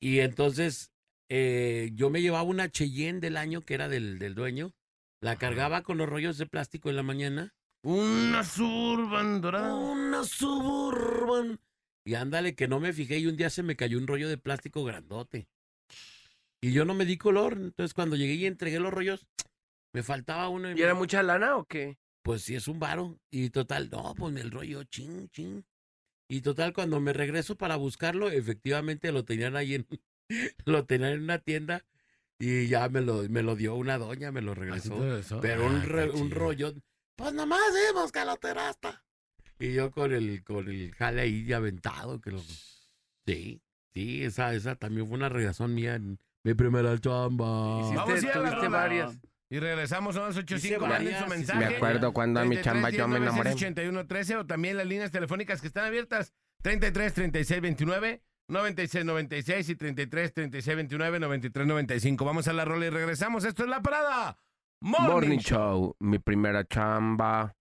Y entonces, eh, yo me llevaba una Cheyenne del año que era del, del dueño, la cargaba con los rollos de plástico en la mañana. Una surban dorada. Una suburban. Y ándale, que no me fijé y un día se me cayó un rollo de plástico grandote. Y yo no me di color. Entonces cuando llegué y entregué los rollos, me faltaba uno. ¿Y era mucha lana o qué? Pues sí, es un varo. Y total, no, pues el rollo, ching, ching. Y total, cuando me regreso para buscarlo, efectivamente lo tenían ahí en, lo tenían en una tienda y ya me lo, me lo dio una doña, me lo regresó. Pero un, Ah, re- qué un rollo, pues nomás vimos que lo tiraste. Y yo con el, con el jale ahí aventado, que lo... Sí, sí, esa, esa también fue una regazón mía en mi primera chamba. Hiciste- Vamos a tuviste varias. Y regresamos a las 85, Hice manden varias, su mensaje. Me acuerdo cuando a mi 33, chamba yo me 19, enamoré. 81 13 o también las líneas telefónicas que están abiertas 33 36 29 96 96 y 33 36 29 93 95. Vamos a la rola y regresamos. Esto es la parada. Morning, Morning Show. Show, mi primera chamba.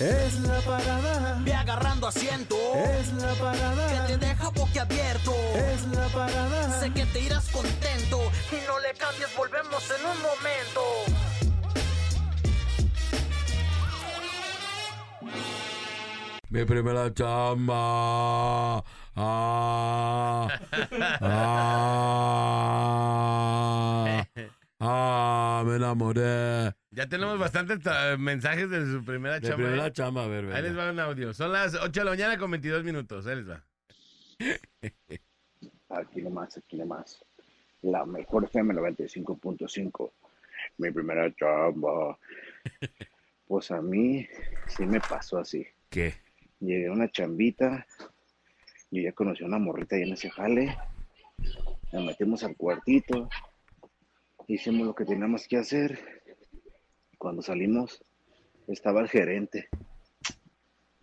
Es la parada, Ve agarrando asiento. es la Que parada, te deja boquiabierto. es la parada. Sé que te irás contento. Y no le cambies, volvemos en un momento. Mi primera chamba. Ah, ah, ah, me enamoré. Ya tenemos bastantes tra- mensajes de su primera Mi chamba. primera ¿eh? chamba, a ver, Ahí les va un audio. Son las 8 de la mañana con 22 minutos. Ahí les va. Aquí nomás, aquí nomás. La mejor FM 95.5. Mi primera chamba. Pues a mí sí me pasó así. ¿Qué? Llegué a una chambita Yo ya conocí a una morrita ahí en ese jale. Nos metimos al cuartito. Hicimos lo que teníamos que hacer. Cuando salimos, estaba el gerente.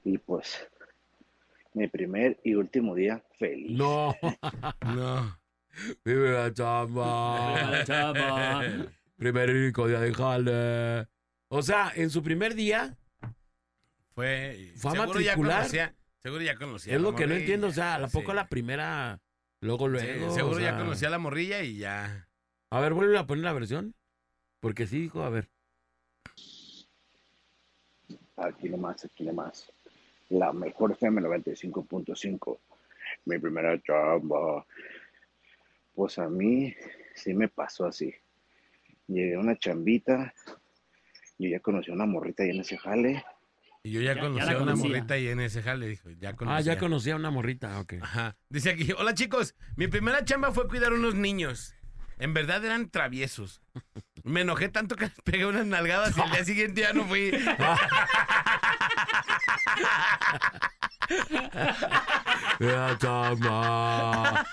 Y pues, mi primer y último día feliz. No. No. Vive la chamba. La chamba. Primer y único día de jale. O sea, en su primer día, Fue. ¿Fue a seguro ya matricular? conocía. Seguro ya conocía. es lo que no entiendo. O sea, ¿a poco sí. la primera, luego, Sí, luego? seguro o ya conocía a la morrilla y ya. A ver, vuelve a poner la versión. Porque sí dijo, a ver. Aquí nomás, aquí nomás. La mejor FM 95.5. Mi primera chamba. Pues a mí sí me pasó así. Llegué a una chambita. Yo ya conocí a una morrita ahí en ese jale. Y yo ya, Ya- conocía a una morrita y en ese jale dijo, ya conocía. Ah, ya conocía a una morrita, ok. Ajá. Dice aquí, hola chicos, mi primera chamba fue cuidar unos niños. En verdad eran traviesos. Me enojé tanto que les pegué unas nalgadas y el día siguiente ya no fui. La chamba.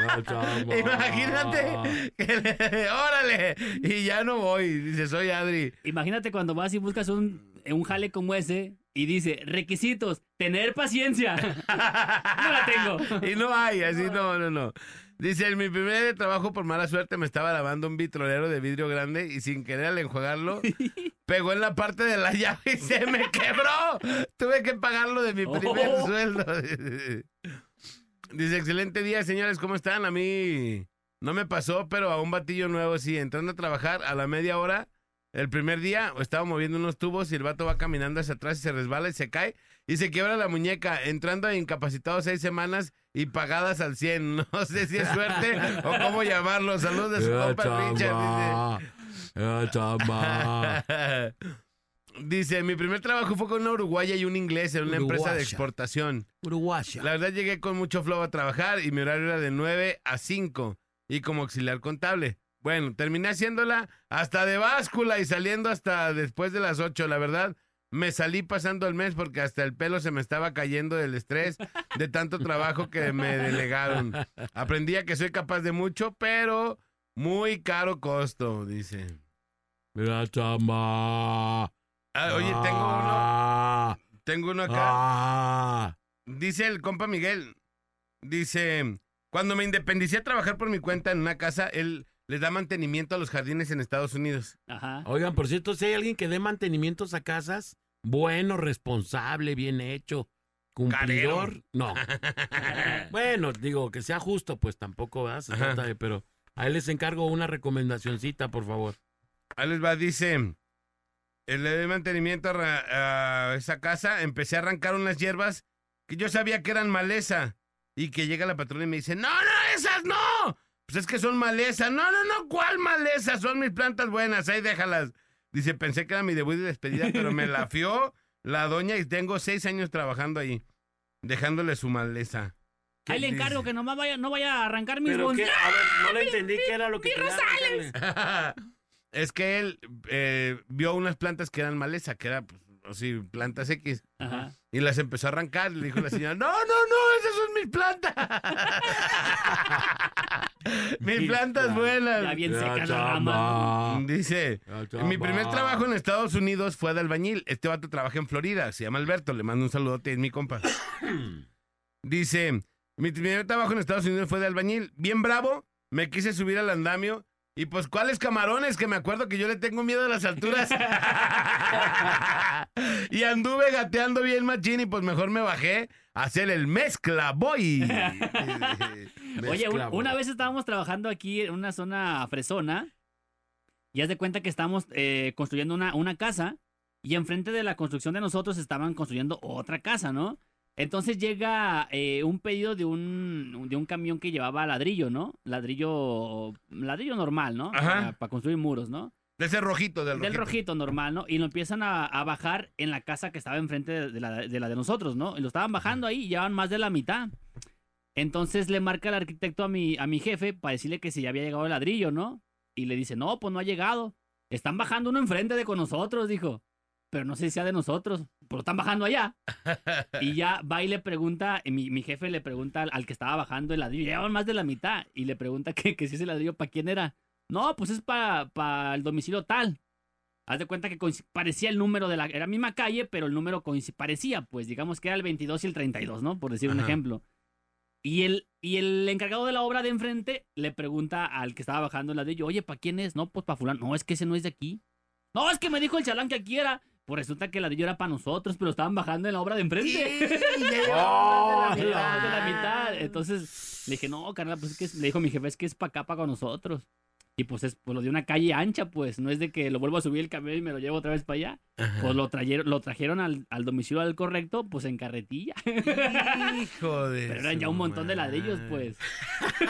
La chamba. Imagínate que le- órale, y ya no voy. Dice, soy Adri. Imagínate cuando vas y buscas un, un jale como ese y dice, requisitos, tener paciencia. no la tengo. Y no hay, así no, no, no. Dice, en mi primer trabajo por mala suerte me estaba lavando un vitrolero de vidrio grande y sin querer al enjuagarlo, pegó en la parte de la llave y se me quebró. Tuve que pagarlo de mi primer Oh. sueldo. Dice, excelente día, señores, ¿cómo están? A mí no me pasó, pero a un batillo nuevo sí, entrando a trabajar a la media hora, el primer día estaba moviendo unos tubos y el vato va caminando hacia atrás y se resbala y se cae y se quiebra la muñeca, entrando a incapacitado seis semanas y pagadas al 100. No sé si es suerte o cómo llamarlo. Saludos de su La compa. Richard. La chamba. Dice. Dice, mi primer trabajo fue con una uruguaya y un inglés en una empresa de exportación. Uruguaya. La verdad llegué con mucho flow a trabajar y mi horario era de 9 a 5 y como auxiliar contable. Bueno, terminé haciéndola hasta de báscula y saliendo hasta después de las 8. La verdad, me salí pasando el mes porque hasta el pelo se me estaba cayendo del estrés de tanto trabajo que me delegaron. Aprendí a que soy capaz de mucho, pero muy caro costo, dice. La chamba. Ah, oye, tengo uno, Ah, tengo uno acá. ah. Dice el compa Miguel, dice, cuando me independicé a trabajar por mi cuenta en una casa, él les da mantenimiento a los jardines en Estados Unidos. Ajá. Oigan, por cierto, si hay alguien que dé mantenimientos a casas, bueno, responsable, bien hecho, cumplidor, Carero. no. bueno, digo, que sea justo, pues tampoco, ¿verdad? Se Ajá. trata de, pero a él les encargo una recomendacioncita, por favor. Ahí les va, dice, él le doy mantenimiento a, a esa casa, empecé a arrancar unas hierbas que yo sabía que eran maleza y que llega la patrona y me dice, no, no, esas no. Pues es que son maleza. No, no, no, ¿cuál maleza? Son mis plantas buenas, ahí déjalas. Dice, pensé que era mi debut y despedida, pero me la fió la doña y tengo seis años trabajando ahí, dejándole su maleza. Ahí le dice? encargo que no vaya, no vaya a arrancar mis Pero bon- qué, a ver, no le entendí qué era lo que arrancarle. es que él eh, vio unas plantas que eran maleza, que eran, pues, así, plantas X. Ajá. Y las empezó a arrancar. Le dijo la señora, no, no, no, esas son mis plantas. mis plantas buenas. Ya bien seca la rama. Dice, La mi primer trabajo en Estados Unidos fue de albañil. Este vato trabaja en Florida, se llama Alberto, le mando un saludote, es mi compa. Dice, mi primer trabajo en Estados Unidos fue de albañil. Bien bravo, me quise subir al andamio. Y pues, ¿cuáles camarones? Que me acuerdo que yo le tengo miedo a las alturas. y anduve gateando bien machín y pues mejor me bajé a hacer el mezcla boy. Oye, un- una vez estábamos trabajando aquí en una zona fresona y haz de cuenta que estábamos eh, construyendo una, una casa y enfrente de la construcción de nosotros estaban construyendo otra casa, ¿no? Entonces llega eh, un pedido de un, de un camión que llevaba ladrillo, ¿no? Ladrillo, ladrillo normal, ¿no? Ajá. Para, para construir muros, ¿no? de ese rojito, del Del rojito. rojito normal, ¿no? Y lo empiezan a, a bajar en la casa que estaba enfrente de, la, de la de nosotros, ¿no? Y lo estaban bajando ahí y llevaban más de la mitad. Entonces le marca el arquitecto a mi, a mi jefe para decirle que si ya había llegado el ladrillo, ¿no? Y le dice, no, pues no ha llegado. Están bajando uno enfrente de con nosotros, dijo. Pero no sé si sea de nosotros. pues lo están bajando allá. Y ya va y le pregunta, mi, mi jefe le pregunta al, al que estaba bajando el ladrillo, llevaban más de la mitad, y le pregunta que, que si ese ladrillo para quién era. No, pues es para el domicilio tal. Haz de cuenta que parecía el número de la... Era misma calle, pero el número parecía, pues digamos que era el 22 y el 32, ¿no? Por decir un ejemplo. Y el, y el encargado de la obra de enfrente le pregunta al que estaba bajando el ladrillo, oye, ¿para quién es? No, pues para fulano. No, es que ese no es de aquí. No, es que me dijo el chalán que aquí era. Pues resulta que el ladrillo era para nosotros, pero estaban bajando en la obra de enfrente. ¡Oh, de, la mitad, la de la mitad. Entonces le dije, no, carnal, pues es que es- le dijo mi jefe, es que es para acá, para nosotros. Y pues es pues, lo de una calle ancha, pues no es de que lo vuelvo a subir el camión y me lo llevo otra vez para allá. Pues lo trajeron, lo trajeron al, al domicilio al correcto, pues en carretilla. Hijo de. Pero eran ya un montón de madre. ladrillos, pues. Qué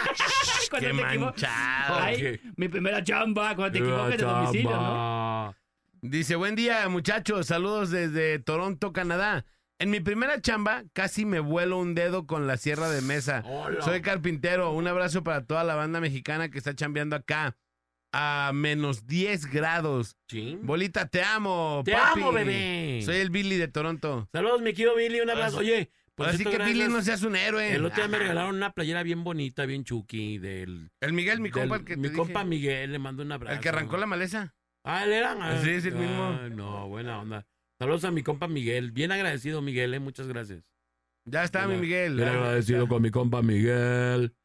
Cuando te equivo- manchado. Ay, mi primera chamba, cuando te equivocas de domicilio, ¿no? Dice, buen día, muchachos. Saludos desde Toronto, Canadá. En mi primera chamba casi me vuelo un dedo con la sierra de mesa. Hola. Soy carpintero. Un abrazo para toda la banda mexicana que está chambeando acá. A menos 10 grados. Sí. Bolita, te amo. Te papi. amo, bebé. Soy el Billy de Toronto. Saludos, mi querido Billy, un abrazo. Oye, por Así que Billy no seas un héroe. El otro día me regalaron una playera bien bonita, bien chuki, del... El Miguel, mi compa, del- el que mi te compa dije. Miguel, le mando un abrazo. El que arrancó la maleza. Ah, ¿él era? Ah, Sí, es el mismo. ah, no, buena onda. Saludos a mi compa Miguel. Bien agradecido, Miguel, eh, muchas gracias. Ya está, mi Miguel. Bien agradecido con mi compa Miguel.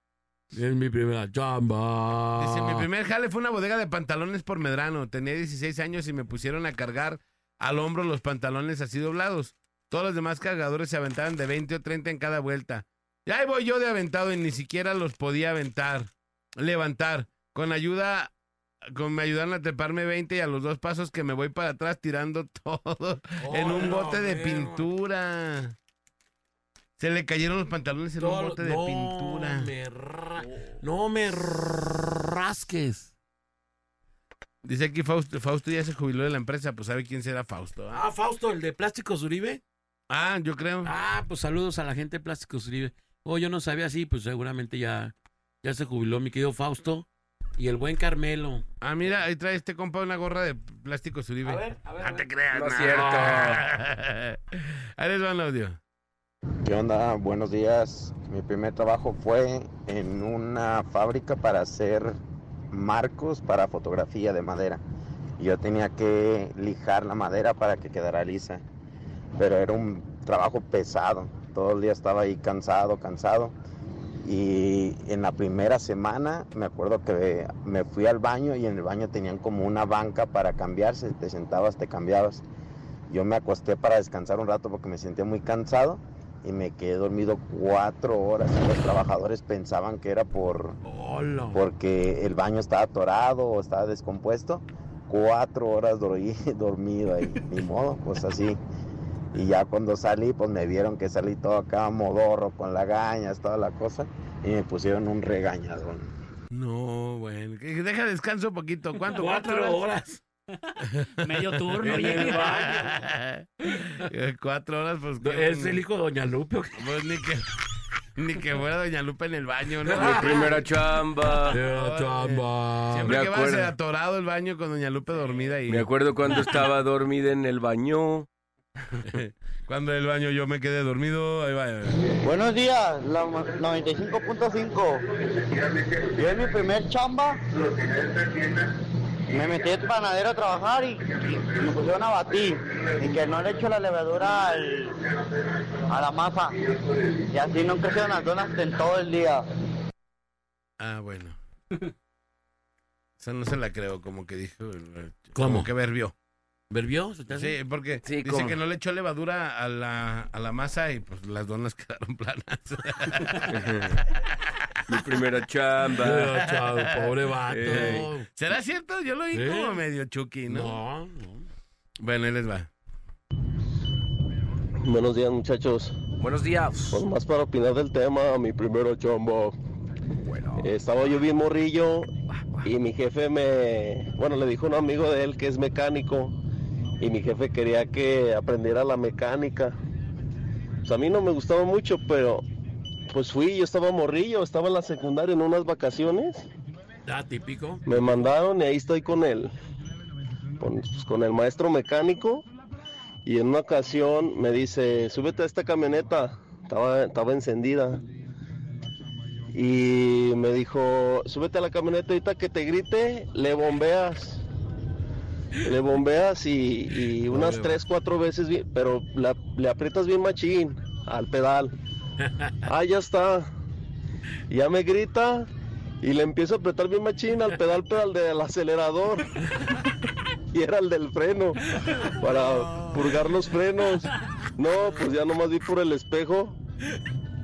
Es mi primera chamba. Dice, mi primer jale fue una bodega de pantalones por Medrano. Tenía 16 años y me pusieron a cargar al hombro los pantalones así doblados. Todos los demás cargadores se aventaban de 20 o 30 en cada vuelta. Y ahí voy yo de aventado y ni siquiera los podía aventar, levantar. Con ayuda, con me ayudaron a treparme 20 y a los dos pasos que me voy para atrás tirando todo en un Hola, bote de pintura. Se le cayeron los pantalones en un bote de no pintura. Me ra- No me rasques. Dice aquí Fausto, Fausto ya se jubiló de la empresa, pues sabe quién será Fausto. ¿ah? Ah, Fausto, el de Plásticos Uribe. Ah, yo creo. Ah, pues saludos a la gente de Plásticos Uribe. Oh, yo no sabía así, pues seguramente ya, ya se jubiló mi querido Fausto. Y el buen Carmelo. Ah, mira, ahí trae este compa una gorra de plástico Uribe. A ver, a ver, a No te creas, No es no. cierto. ahí les va el audio. ¿Qué onda? Buenos días. Mi primer trabajo fue en una fábrica para hacer marcos para fotografía de madera. Yo tenía que lijar la madera para que quedara lisa, pero era un trabajo pesado. Todo el día estaba ahí cansado, cansado. Y en la primera semana me acuerdo que me fui al baño y en el baño tenían como una banca para cambiarse. Te sentabas, te cambiabas. Yo me acosté para descansar un rato porque me sentía muy cansado y me quedé dormido cuatro horas. Los trabajadores pensaban que era por Hola. porque el baño estaba atorado o estaba descompuesto. Cuatro horas dormí, dormido ahí, ni modo, pues así. Y ya cuando salí, pues me vieron que salí todo acá modorro, con lagañas, toda la cosa, y me pusieron un regañadón. No, bueno. que Deja descanso un poquito. ¿Cuánto? Cuatro horas. Medio turno, En el Eh, Cuatro horas, pues. ¿qué? Es el hijo de Doña Lupe. ¿o qué? Pues ni que, ni que fuera Doña Lupe en el baño, ¿no? Mi primera chamba. Ya, chamba. Siempre Me que vas acuerdo. eh, atorado el baño con Doña Lupe dormida y Me acuerdo cuando estaba dormida en el baño. cuando el baño yo me quedé dormido, ahí va. Buenos días, la 95.5. Yo en mi primer chamba me metí de panadero a trabajar y, y me pusieron a batir y que no le echo la levadura al- a la masa y así no crecieron las donas en todo el día. Ah, bueno. Esa no se la creo, como que dijo. ¿Cómo? Como que verbió. ¿Verbió? Sí, porque Sí, dice ¿cómo? que no le echó levadura a la, a la masa y pues las donas quedaron planas. Mi primera chamba. Chavo, pobre vato. Ey. ¿Será cierto? Yo lo vi Sí. como medio chucky, ¿no? No, no. Bueno, ahí les va. Buenos días muchachos. Buenos días. Pues más para opinar del tema, mi primero chamba. Estaba yo bien morrillo y mi jefe me, bueno, le dijo a un amigo de él que es mecánico y mi jefe quería que aprendiera la mecánica. Pues a mí no me gustaba mucho, pero pues fui, yo estaba morrillo, estaba en la secundaria en unas vacaciones, Ya, típico. me mandaron y ahí estoy con él, con, pues, con el maestro mecánico Y en una ocasión me dice, súbete a esta camioneta. Estaba, estaba encendida. Y me dijo, súbete a la camioneta ahorita que te grite, le bombeas. Le bombeas y, y unas tres, cuatro veces, bien- pero la- le aprietas bien machín al pedal. Ah, ya está. Ya me grita y le empiezo a apretar bien machín al pedal, pedal del acelerador. Y era el del freno, para purgar los frenos. No, pues ya nomás vi por el espejo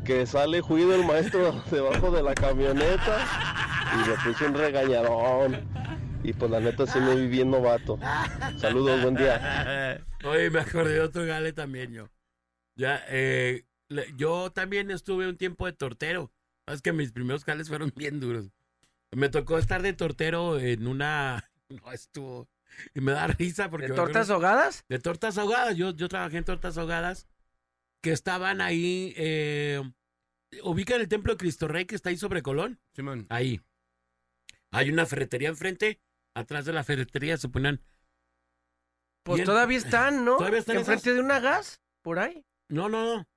que sale juido el maestro debajo de la camioneta y le puse un regañadón. Y pues la neta sí me vi bien novato. Saludos, buen día. Oye, me acordé de otro gale también yo. Ya, eh, yo también estuve un tiempo de tortero. Es que mis primeros jales fueron bien duros. Me tocó estar de tortero en una... No, estuvo... Y me da risa porque... ¿De tortas acuerdo- ahogadas? De tortas ahogadas. Yo, yo trabajé en tortas ahogadas que estaban ahí... Eh, ubican el templo de Cristo Rey que está ahí sobre Colón. Simón. Ahí. Hay una ferretería enfrente. Atrás de la ferretería se ponían... Pues Bien. todavía están, ¿no? Todavía están Enfrente esas? de una gas, por ahí. No, no, no.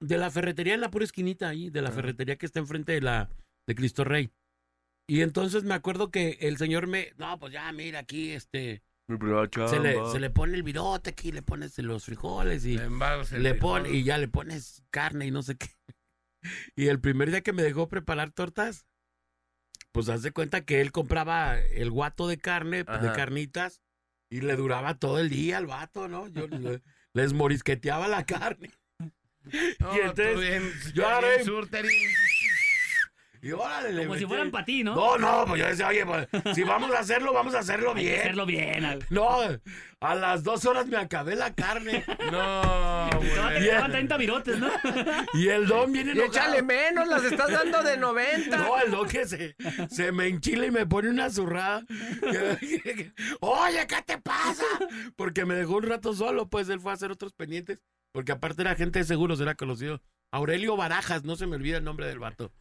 De la ferretería en la pura esquinita ahí, Ah. de la ferretería que está enfrente de la de Cristo Rey. Y entonces me acuerdo que el señor me, no, pues ya, mira aquí, este, se le, se le pone el virote aquí, le pones los frijoles y Le pone y ya le pones carne y no sé qué. Y el primer día que me dejó preparar tortas, pues haz de cuenta que él compraba el guato de carne, de carnitas, y le duraba todo el día al vato, ¿no? Yo le- les morisqueteaba la carne. No, y entonces, tú bien- yo. Y órale, le Como si fueran para ti, ¿no? No, no, pues yo decía, oye, pues, si vamos a hacerlo, vamos a hacerlo Hay que bien. hacerlo bien. al- No, a las dos horas me acabé la carne. No, güey. te van 30 virotes, ¿no? Y el don viene Y échale menos, las estás dando de 90. No, el don que se, se me enchila y me pone una zurrada. Oye, ¿qué te pasa? Porque me dejó un rato solo, pues él fue a hacer otros pendientes. Porque aparte era gente de seguros, era conocido. Aurelio Barajas, no se me olvida el nombre del vato.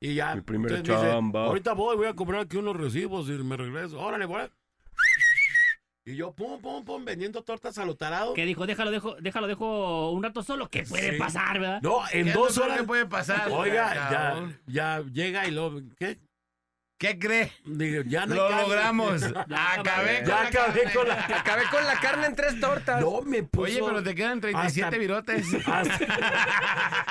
Y ya. Mi primera dice. Ahorita voy, voy a comprar aquí unos recibos y me regreso. Órale, voy. Y yo, pum, pum, pum, vendiendo tortas a lo tarado. Que dijo, déjalo, dejo, déjalo, dejo un rato solo. ¿Qué puede Sí. pasar, verdad? No, en ¿Qué dos horas. que puede pasar? Oiga, ya, ya llega y lo. ¿Qué? ¿Qué cree? Digo, ya no Lo carne. logramos. Ya, Acabé con Ya la acabé carne. con la Acabé con la carne en tres tortas. No, me puso. Oye, pero te quedan 37 hasta- virotes. Hasta,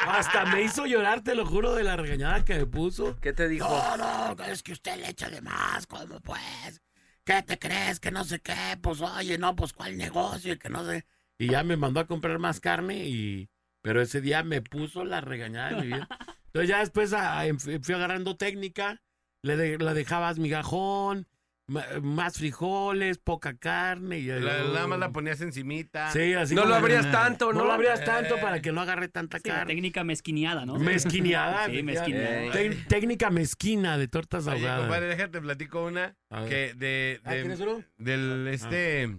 hasta me hizo llorar, te lo juro, de la regañada que me puso. ¿Qué te dijo? No, no, es que usted le echa de más, ¿cómo pues? ¿Qué te crees? Que no sé qué, pues oye, no, pues cuál negocio, y que no sé. Y ya me mandó a comprar más carne y... Pero ese día me puso la regañada de mi vida. Entonces ya después ah, em- fui agarrando técnica, le, de- la dejabas migajón, más frijoles, poca carne. Y, La- Nada más la ponías encimita. Sí, así No lo abrías tanto, ¿no? No lo abrías tanto Eh. para que no agarre tanta Sí, la carne. técnica mezquineada, ¿no? Mezquineada. Sí, mezquineada. Técnica mezquina de tortas Oye, ahogadas. compadre, déjate platico una que de, Ah, de- del este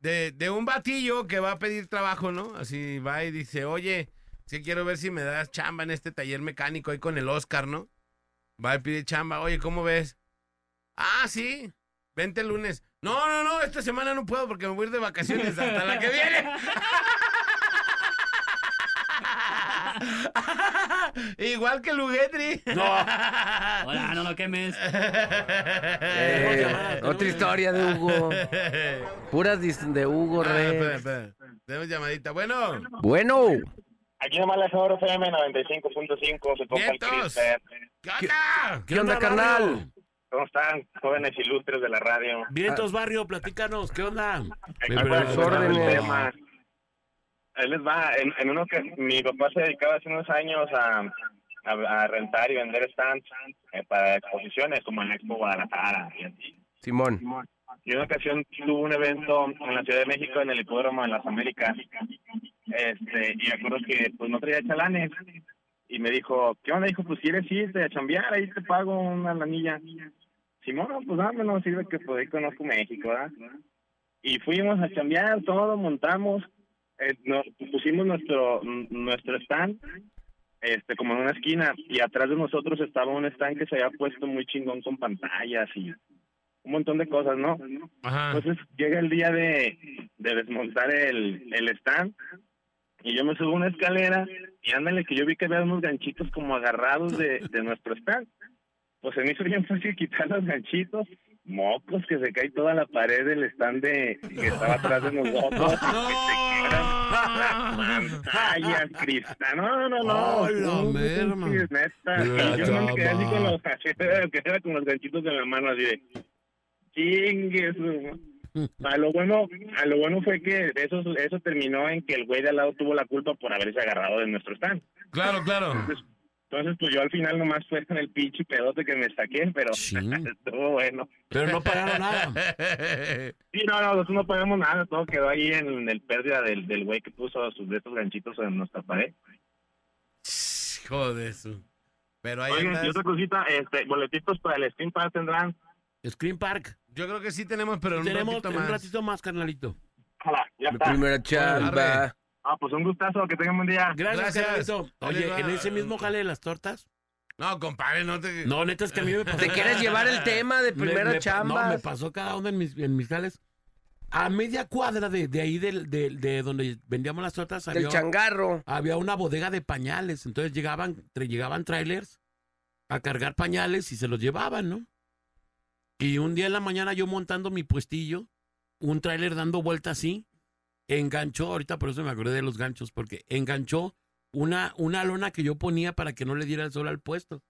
de, de un batillo que va a pedir trabajo, ¿no? Así va y dice, oye, sí quiero ver si me das chamba en este taller mecánico ahí con el Oscar, ¿no? Va y pide chamba, oye, ¿cómo ves? Ah, sí, vente el lunes. No, no, no, esta semana no puedo porque me voy a ir de vacaciones hasta la que viene. Igual que Lugetri. No. Hola, no lo quemes. Eh, otra historia de Hugo. Puras de Hugo Ah, espera, Rey. espera. Tenemos llamadita. Bueno. Bueno. Aquí nomás la Sabor FM 95.5, se toca el. Crister. ¿Qué onda? ¿Qué onda, carnal? ¿Cómo están, jóvenes ilustres de la radio? Vientos Barrio, platícanos, ¿qué onda? Me- órdenes. Ahí les va, en, en uno que mi papá se dedicaba hace unos años a, a, a rentar y vender stands eh, para exposiciones como en Expo Guadalajara y así. Simón. Y en una ocasión tuvo un evento en la Ciudad de México en el Hipódromo de las Américas. Este, y me acuerdo que pues no traía chalanes. Y me dijo, ¿qué onda? Dijo, pues quieres irte a chambear, ahí te pago una lanilla. Simón, pues dámelo, sirve que pues ahí conozco México, ¿verdad? Y fuimos a chambear, todo, montamos, eh, nos pusimos nuestro nuestro stand este como en una esquina y atrás de nosotros estaba un stand que se había puesto muy chingón con pantallas y un montón de cosas, ¿no? Ajá. Entonces llega el día de, de desmontar el, el stand y yo me subo una escalera y ándale que yo vi que había unos ganchitos como agarrados de, de nuestro stand. Pues se me hizo bien fácil quitar los ganchitos, mocos, que se cae toda la pared del stand de, que estaba atrás de nosotros, que se pantallas, cristal, no, no, no, ¡Ay, la Uh, merma! sí, neta, La yo me quedé así con los, que era con los ganchitos en la mano así de, chingue su- a lo bueno, a lo bueno fue que eso, eso terminó en que el güey de al lado tuvo la culpa por haberse agarrado de nuestro stand. Claro, claro. Entonces, entonces, pues yo al final nomás fue en el pinche pedote que me saqué, pero estuvo bueno. Pero no pagaron nada. Sí, no, no, nosotros no pagamos nada, todo quedó ahí en, el pérdida del, del güey que puso sus de estos ganchitos en nuestra pared. Joder, eso. Pero ahí Oigan, y otra cosita, este, boletitos para el Steam Pass tendrán. Screen Park. Yo creo que sí tenemos, pero un Tenemos ratito un más. ratito más, carnalito. Ojalá, ya Mi está. primera chamba. Ah, pues un gustazo, que tengan buen día. Gracias, Gracias. carnalito. Oye, va. en ese mismo jale de las tortas. No, compadre, no te. No, neta, es que a mí me pasó. ¿Te quieres llevar el tema de Me- primera me chamba? No, me pasó cada uno en mis, en mis jales. A media cuadra de, de ahí del- de, de donde vendíamos las tortas Del había, changarro. había una bodega de pañales. Entonces llegaban, llegaban trailers a cargar pañales y se los llevaban, ¿no? Y un día en la mañana yo montando mi puestillo, un trailer dando vuelta así, enganchó, ahorita por eso me acordé de los ganchos, porque enganchó una, una lona que yo ponía para que no le diera el sol al puesto.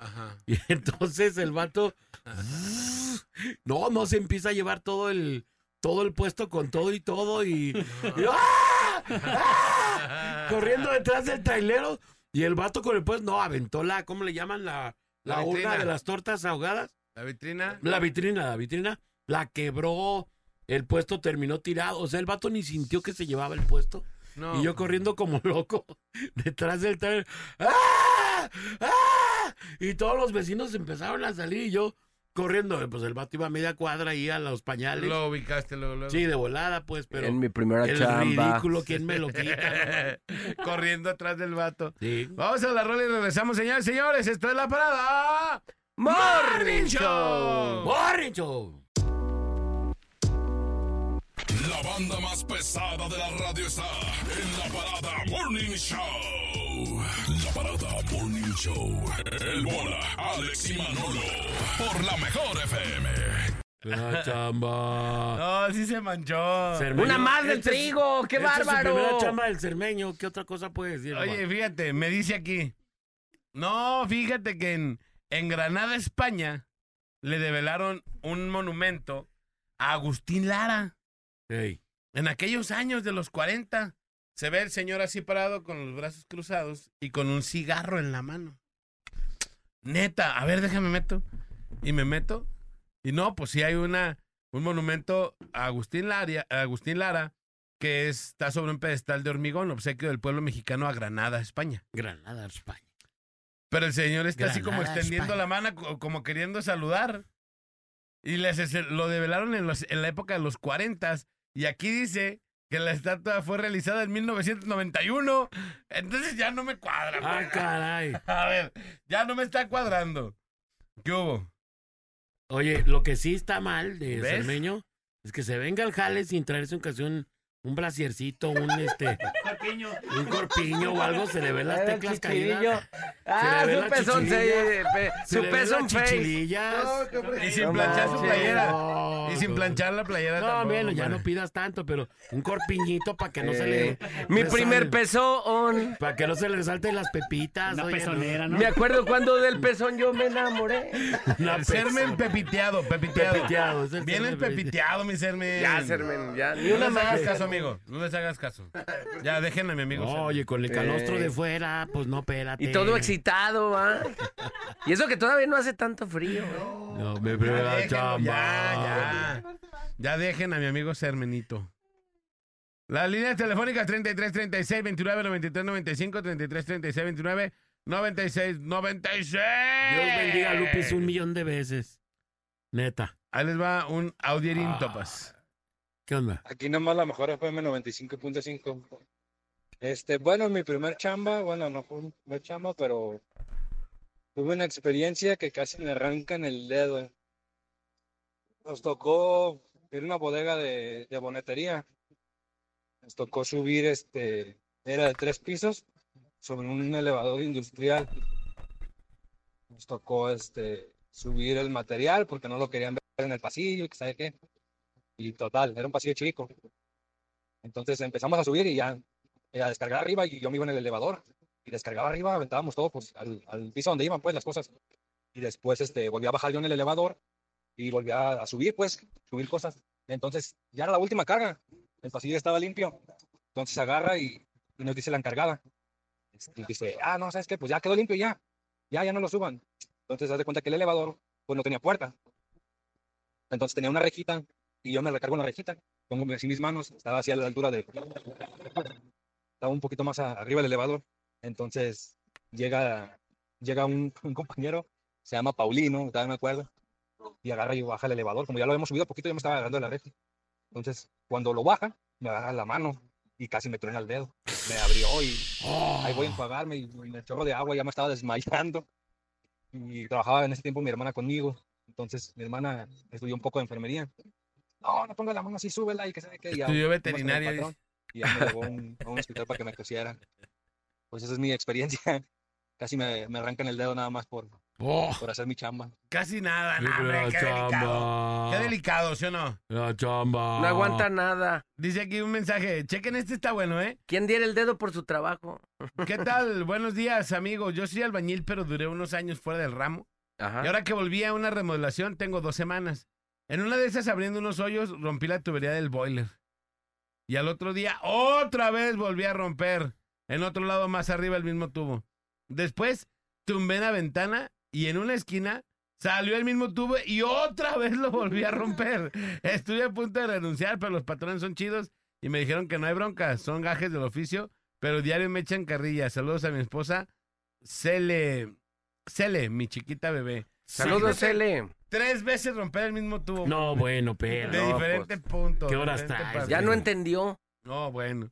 Ajá. Y entonces el vato, no, no se empieza a llevar todo el, todo el puesto con todo y todo y, y ¡ah! ¡Ah! corriendo detrás del trailero y el vato con el puesto, no, aventó la, ¿cómo le llaman? La, la, La urna de las tortas ahogadas. La vitrina. La vitrina, la vitrina, la quebró, el puesto terminó tirado, o sea, el vato ni sintió que se llevaba el puesto. No. Y yo corriendo como loco detrás del trailer. ¡Ah! ¡Ah! Y todos los vecinos empezaron a salir y yo corriendo. Pues el vato iba a media cuadra ahí a los pañales. Lo ubicaste luego, luego. Sí, de volada, pues, pero En mi primera el chamba. ridículo, ¿quién me lo quita? Corriendo atrás del vato. Sí. Vamos a la rola y regresamos, señores, señores. Esto es la parada. Morning Show. ¡Morning Show! La banda más pesada de la radio está en la parada Morning Show. La parada Morning Show. El bola, Alex y Manolo. Por la mejor FM. La chamba. No, sí se manchó. Cermeño. Una más del Este es- trigo, qué esta es su bárbaro. primera chamba del cermeño. ¿Qué otra cosa puede decir? Oye, fíjate, me dice aquí. No, fíjate que en, en Granada, España, le develaron un monumento a Agustín Lara. Ey. En aquellos años de los 40, se ve el señor así parado con los brazos cruzados y con un cigarro en la mano. Neta, a ver, déjame meto. Y me meto. Y no, pues sí hay una, un monumento a Agustín, Lara, a Agustín Lara que está sobre un pedestal de hormigón, obsequio del pueblo mexicano a Granada, España. Granada, España. Pero el señor está así como extendiendo España. la mano, co- como queriendo saludar. Y les, lo develaron en, los- en la época de los 40. Y aquí dice que la estatua fue realizada en 1991. Entonces ya no me cuadra. Ah, pues. caray. A ver, ya no me está cuadrando. ¿Qué hubo? Oye, lo que sí está mal de ¿Ves? cermeño es que se venga al jale sin traerse un ocasión un brasiercito, un este, un corpiño o algo, se le ven las teclas caídas. Ah, Se le ve su pezón, se- su le ven pezón chichilillas. Y sin planchar su playera. Y sin planchar la playera No, bueno, ya no pidas tanto, pero un corpiñito para que no se le. Eh, Mi primer pezón. Para que no se le resalten las pepitas. Una pezonera, ¿no? Me acuerdo cuando del pezón yo me enamoré. El sermen pepiteado, pepiteado. Pepiteado, es el pepiteado. mi sermen. Ya, Sermen, ya. Ni una más. caso, amigo. No les hagas caso. Ya, déjenme, mi amigo. No, oye, con el calostro Eh. de fuera, pues no, espérate. Y todo excitado, ¿va? Y eso que todavía no hace tanto frío. No, me déjenlo, chamba. ya, ya. Ya dejen a mi amigo Sermenito. Las líneas telefónicas 33 36 29 93 95 33 36 29 96 96. Dios bendiga a Lupis un millón de veces. Neta. Ahí les va un Audierín Ah. Topas. ¿Qué onda? Aquí nomás la mejor FM 95.5. Este, bueno, mi primer chamba, bueno, no fue mi primer chamba, pero tuve una experiencia que casi me arrancan el dedo. nos tocó ir a una bodega de, de bonetería. Nos tocó subir, este, era de tres pisos, sobre un elevador industrial. Nos tocó, este, subir el material porque no lo querían ver en el pasillo, que sabe qué. Y total, era un pasillo chico. Entonces empezamos a subir y ya, eh, a descargar arriba y yo me iba en el elevador y descargaba arriba, aventábamos todo pues, al, al piso donde iban pues las cosas. Y después este, volví a bajar yo en el elevador y volví a, subir pues, subir cosas. Entonces ya era la última carga, el pasillo estaba limpio. Entonces agarra y, y nos dice la encargada. Y dice, ah, no, ¿sabes qué? Pues ya quedó limpio ya, ya, ya no lo suban. Entonces haz de cuenta que el elevador pues no tenía puerta. Entonces tenía una rejita y yo me recargo en la rejita. Pongo así mis manos, estaba así a la altura de... Estaba un poquito más a- arriba del elevador. Entonces llega, llega un, un compañero, se llama Paulino, todavía me acuerdo, y agarra y baja el elevador. Como ya lo habíamos subido poquito, yo me estaba agarrando de la reja. Entonces cuando lo baja, me agarra la mano y casi me truena el dedo. Me abrió y ahí voy a enjuagarme y, y el chorro de agua ya me estaba desmayando. Y trabajaba en ese tiempo mi hermana conmigo. Entonces mi hermana estudió un poco de enfermería. No, no ponga la mano así, súbela y que sabe ya Estudió veterinaria, patrón, Y ya me llevó un, a un hospital para que me cosieran. Pues esa es mi experiencia. Casi me, me arrancan el dedo nada más por, Oh. por hacer mi chamba. Casi nada, no, hombre, qué delicado. chamba. Qué delicado, ¿sí o no? La chamba. No aguanta nada. Dice aquí un mensaje, chequen este está bueno, ¿eh? ¿Quién diera el dedo por su trabajo? ¿Qué tal? Buenos días, amigos. Yo soy albañil, pero duré unos años fuera del ramo. Ajá. Y ahora que volví a una remodelación, tengo dos semanas. En una de esas, abriendo unos hoyos, rompí la tubería del boiler. Y al otro día, otra vez volví a romper. En otro lado, más arriba, el mismo tubo. Después, tumbé en la ventana y en una esquina salió el mismo tubo y otra vez lo volví a romper. Estuve a punto de renunciar, pero los patrones son chidos y me dijeron que no hay bronca, son gajes del oficio, pero diario me echan carrilla. Saludos a mi esposa, Cele, Cele, mi chiquita bebé. Saludos, Cele. Tres veces romper el mismo tubo. No, bueno, pero. De no, diferentes puntos. ¿Qué horas traes? Ya no entendió. No, bueno.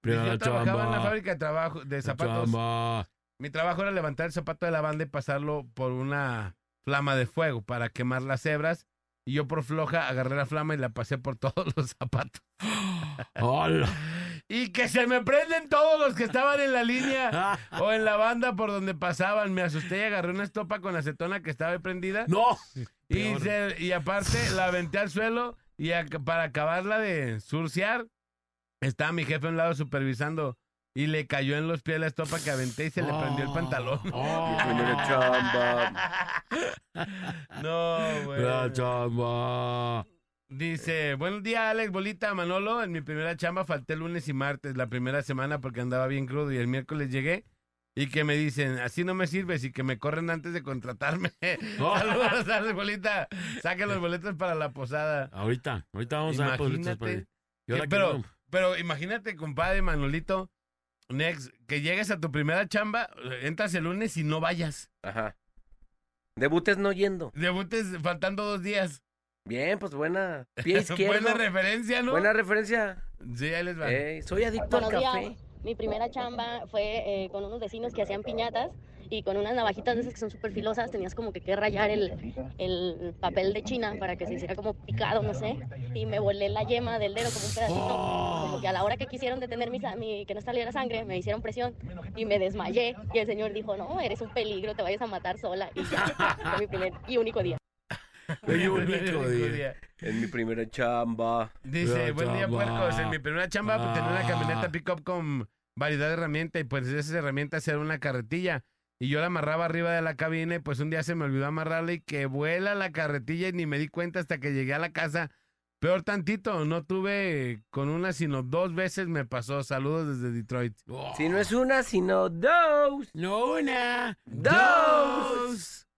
Pero yo la trabajaba en la fábrica de trabajo de zapatos. chamba. Mi trabajo era levantar el zapato de la banda y pasarlo por una flama de fuego para quemar las hebras. Y yo por floja agarré la flama y la pasé por todos los zapatos. Hola. Y que se me prenden todos los que estaban en la línea o en la banda por donde pasaban. Me asusté y agarré una estopa con acetona que estaba ahí prendida. No. Y, Peor. se- y aparte la aventé al suelo y para acabarla de surciar, estaba mi jefe a un lado supervisando y le cayó en los pies la estopa que aventé y se le prendió el pantalón. Oh. Chamba. No, güey. La chamba. Dice, buenos días Alex, Bolita, Manolo. En mi primera chamba falté lunes y martes, la primera semana porque andaba bien crudo y el miércoles llegué. Y que me dicen, así no me sirves y que me corren antes de contratarme. Saludos, Alex, Bolita. Saquen los boletos para la posada. Ahorita, ahorita vamos a ver boletos por ahí. Imagínate. ¿Y ahora que- qué pero, pero imagínate, compadre Manolito, Next, que llegues a tu primera chamba, entras el lunes y no vayas. Ajá. Debutes no yendo. Debutes faltando dos días. Bien, pues buena. Pie izquierdo. Buena referencia, ¿no? Buena referencia. Sí, ahí les va. Soy adicto al Buenos café. días. Mi primera chamba fue eh, con unos vecinos que hacían piñatas y con unas navajitas de esas que son súper filosas tenías como que, que rayar el, el papel de China para que se hiciera como picado, no sé. Y me volé la yema del dedo como un pedacito. Como que a la hora que quisieron detener mi, sa- mi- que no saliera sangre, me hicieron presión y me desmayé. Y el señor dijo, no, eres un peligro, te vayas a matar sola. Y ya, fue mi primer y único día. Único día. día. En mi primera chamba. Dice, La buen día, chamba. puercos. En mi primera chamba pues, tenía una Ah. camioneta pick-up con variedad de herramientas y pues esas herramientas eran una carretilla. Y yo la amarraba arriba de la cabina y pues un día se me olvidó amarrarla y que vuela la carretilla y ni me di cuenta hasta que llegué a la casa. Peor tantito, no tuve con una, sino dos veces me pasó. Saludos desde Detroit. Si no es una, sino dos. No una. Dos.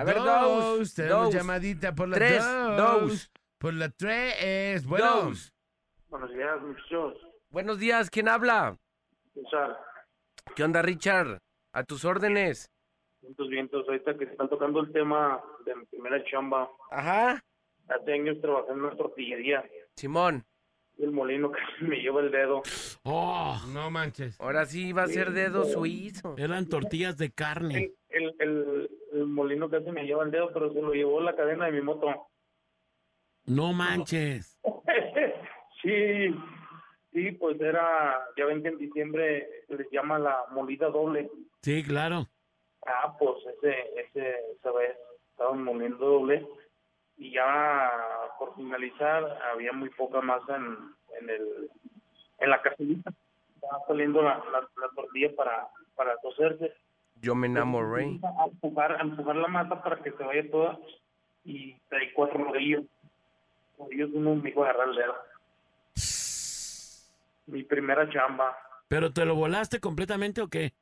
A ver, dos. Tenemos dos. llamadita por la Tres, dos. dos. Por la tres. Bueno. Dos. Buenos días, muchachos. Buenos días, ¿quién habla? Richard, ¿Qué onda, Richard? A tus órdenes. vientos, vientos. Ahorita que están tocando el tema de mi primera chamba. Ajá. Hace años trabajé en una tortillería. Simón. El molino casi me lleva el dedo. Oh, No manches. Ahora sí va a ser dedo suizo. eran tortillas de carne. El, el, el molino casi me lleva el dedo, pero se lo llevó la cadena de mi moto. No manches. sí, sí, pues era, ya ven que en diciembre se les llama la molida doble. Sí, claro. Ah, pues ese, ese, esa vez estaban moliendo doble y ya por finalizar había muy poca masa en, en el, en la cacerita. Estaba saliendo la, la, la tortilla para, para cocerse. Yo me enamoré. A empujar, a empujar la masa para que se vaya toda y trae cuatro rodillos. Rodillos uno me dijo agarrar el dedo. Mi primera chamba. ¿Pero te lo volaste completamente o qué?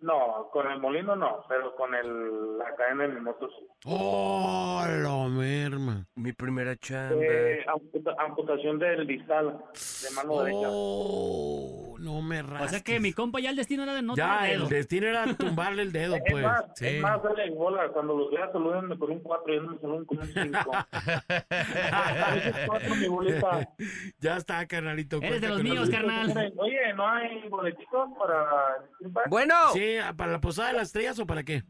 No, con el molino no, pero con el, la cadena de mi moto sí. ¡Oh, la merma! Mi primera chamba. Eh, amputa- amputación del distal de mano derecha. Oh, no me O sea rasques. que mi compa ya el destino era de no Ya, tener el dedo. destino era tumbarle el dedo, Es pues. más, Sí. es más, dale bola, cuando los veas salúdenme con un 4 y no saluden con un 5. mi bolita. ya está, carnalito. Eres de los míos, carnal. Oye, ¿no hay boletitos para? Bueno, Sí, ¿para la posada de las estrellas o para qué?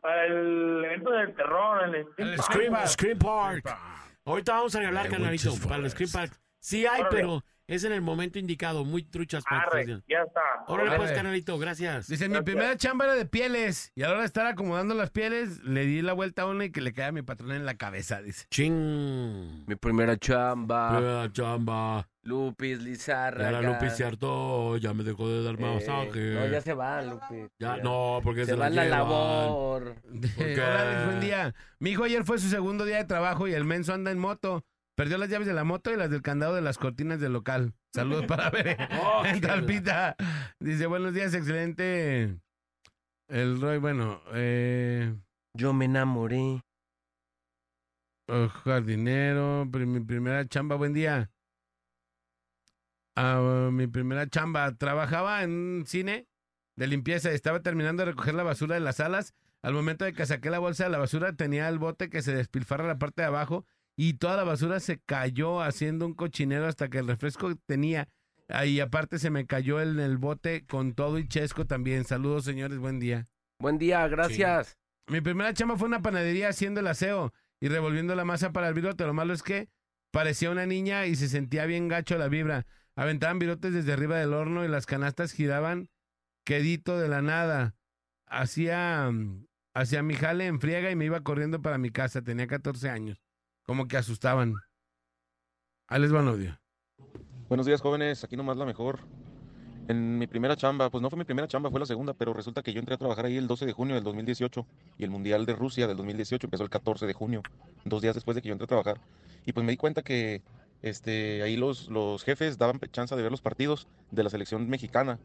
Para el evento del terror, el Stream Park. Scream, Scream Park. Ahorita vamos a The carnalito, para el Scream. Park. Sí hay, Órale. pero es en el momento indicado. Muy truchas para Arre, se- ya está. Órale, pues, Órale. carnalito, gracias. Dice, mi primera chamba era de pieles. Y a la hora de estar acomodando las pieles, le di la vuelta a una y que le cae a mi patrón en la cabeza, dice. Ching. mi primera chamba. Primera chamba. Lupis, Ya Lizarra. la Lupi se hartó, ya me dejó de dar masaje. No, ya se va, Lupis. Ya, no, porque se, Se va la llevan. labor. qué? Hola, buen día. Mi hijo ayer fue su segundo día de trabajo y el menso anda en moto. Perdió las llaves de la moto y las del candado de las cortinas del local. Saludos para ver Oh, Talpita. Dice, buenos días, excelente. El Roy, bueno, eh, Yo me enamoré. oh, jardinero, mi primera chamba, buen día. Ah, mi primera chamba, trabajaba en un cine de limpieza y estaba terminando de recoger la basura de las salas. Al momento de que saqué la bolsa de la basura, tenía el bote que se despilfarra la parte de abajo y toda la basura se cayó haciendo un cochinero hasta que el refresco tenía. Ahí aparte se me cayó en el bote con todo y chesco también. Saludos, señores, buen día. Buen día, gracias. Mi primera chamba fue una panadería haciendo el aseo y revolviendo la masa para el virote. Lo malo es que parecía una niña y se sentía bien gacho la vibra. Aventaban virotes desde arriba del horno y las canastas giraban quedito de la nada. Hacía, mm, hacía mi jale en friega y me iba corriendo para mi casa. Tenía 14 años. Como que asustaban. Ahí les va un audio. Buenos días, jóvenes. Aquí nomás la mejor. En mi primera chamba, pues no fue mi primera chamba, fue la segunda, pero resulta que yo entré a trabajar ahí el 12 de junio del 2018 y el Mundial de Rusia del 2018 empezó el 14 de junio, dos días después de que yo entré a trabajar. Y pues me di cuenta que este, ahí los, los jefes daban chance de ver los partidos de la selección mexicana,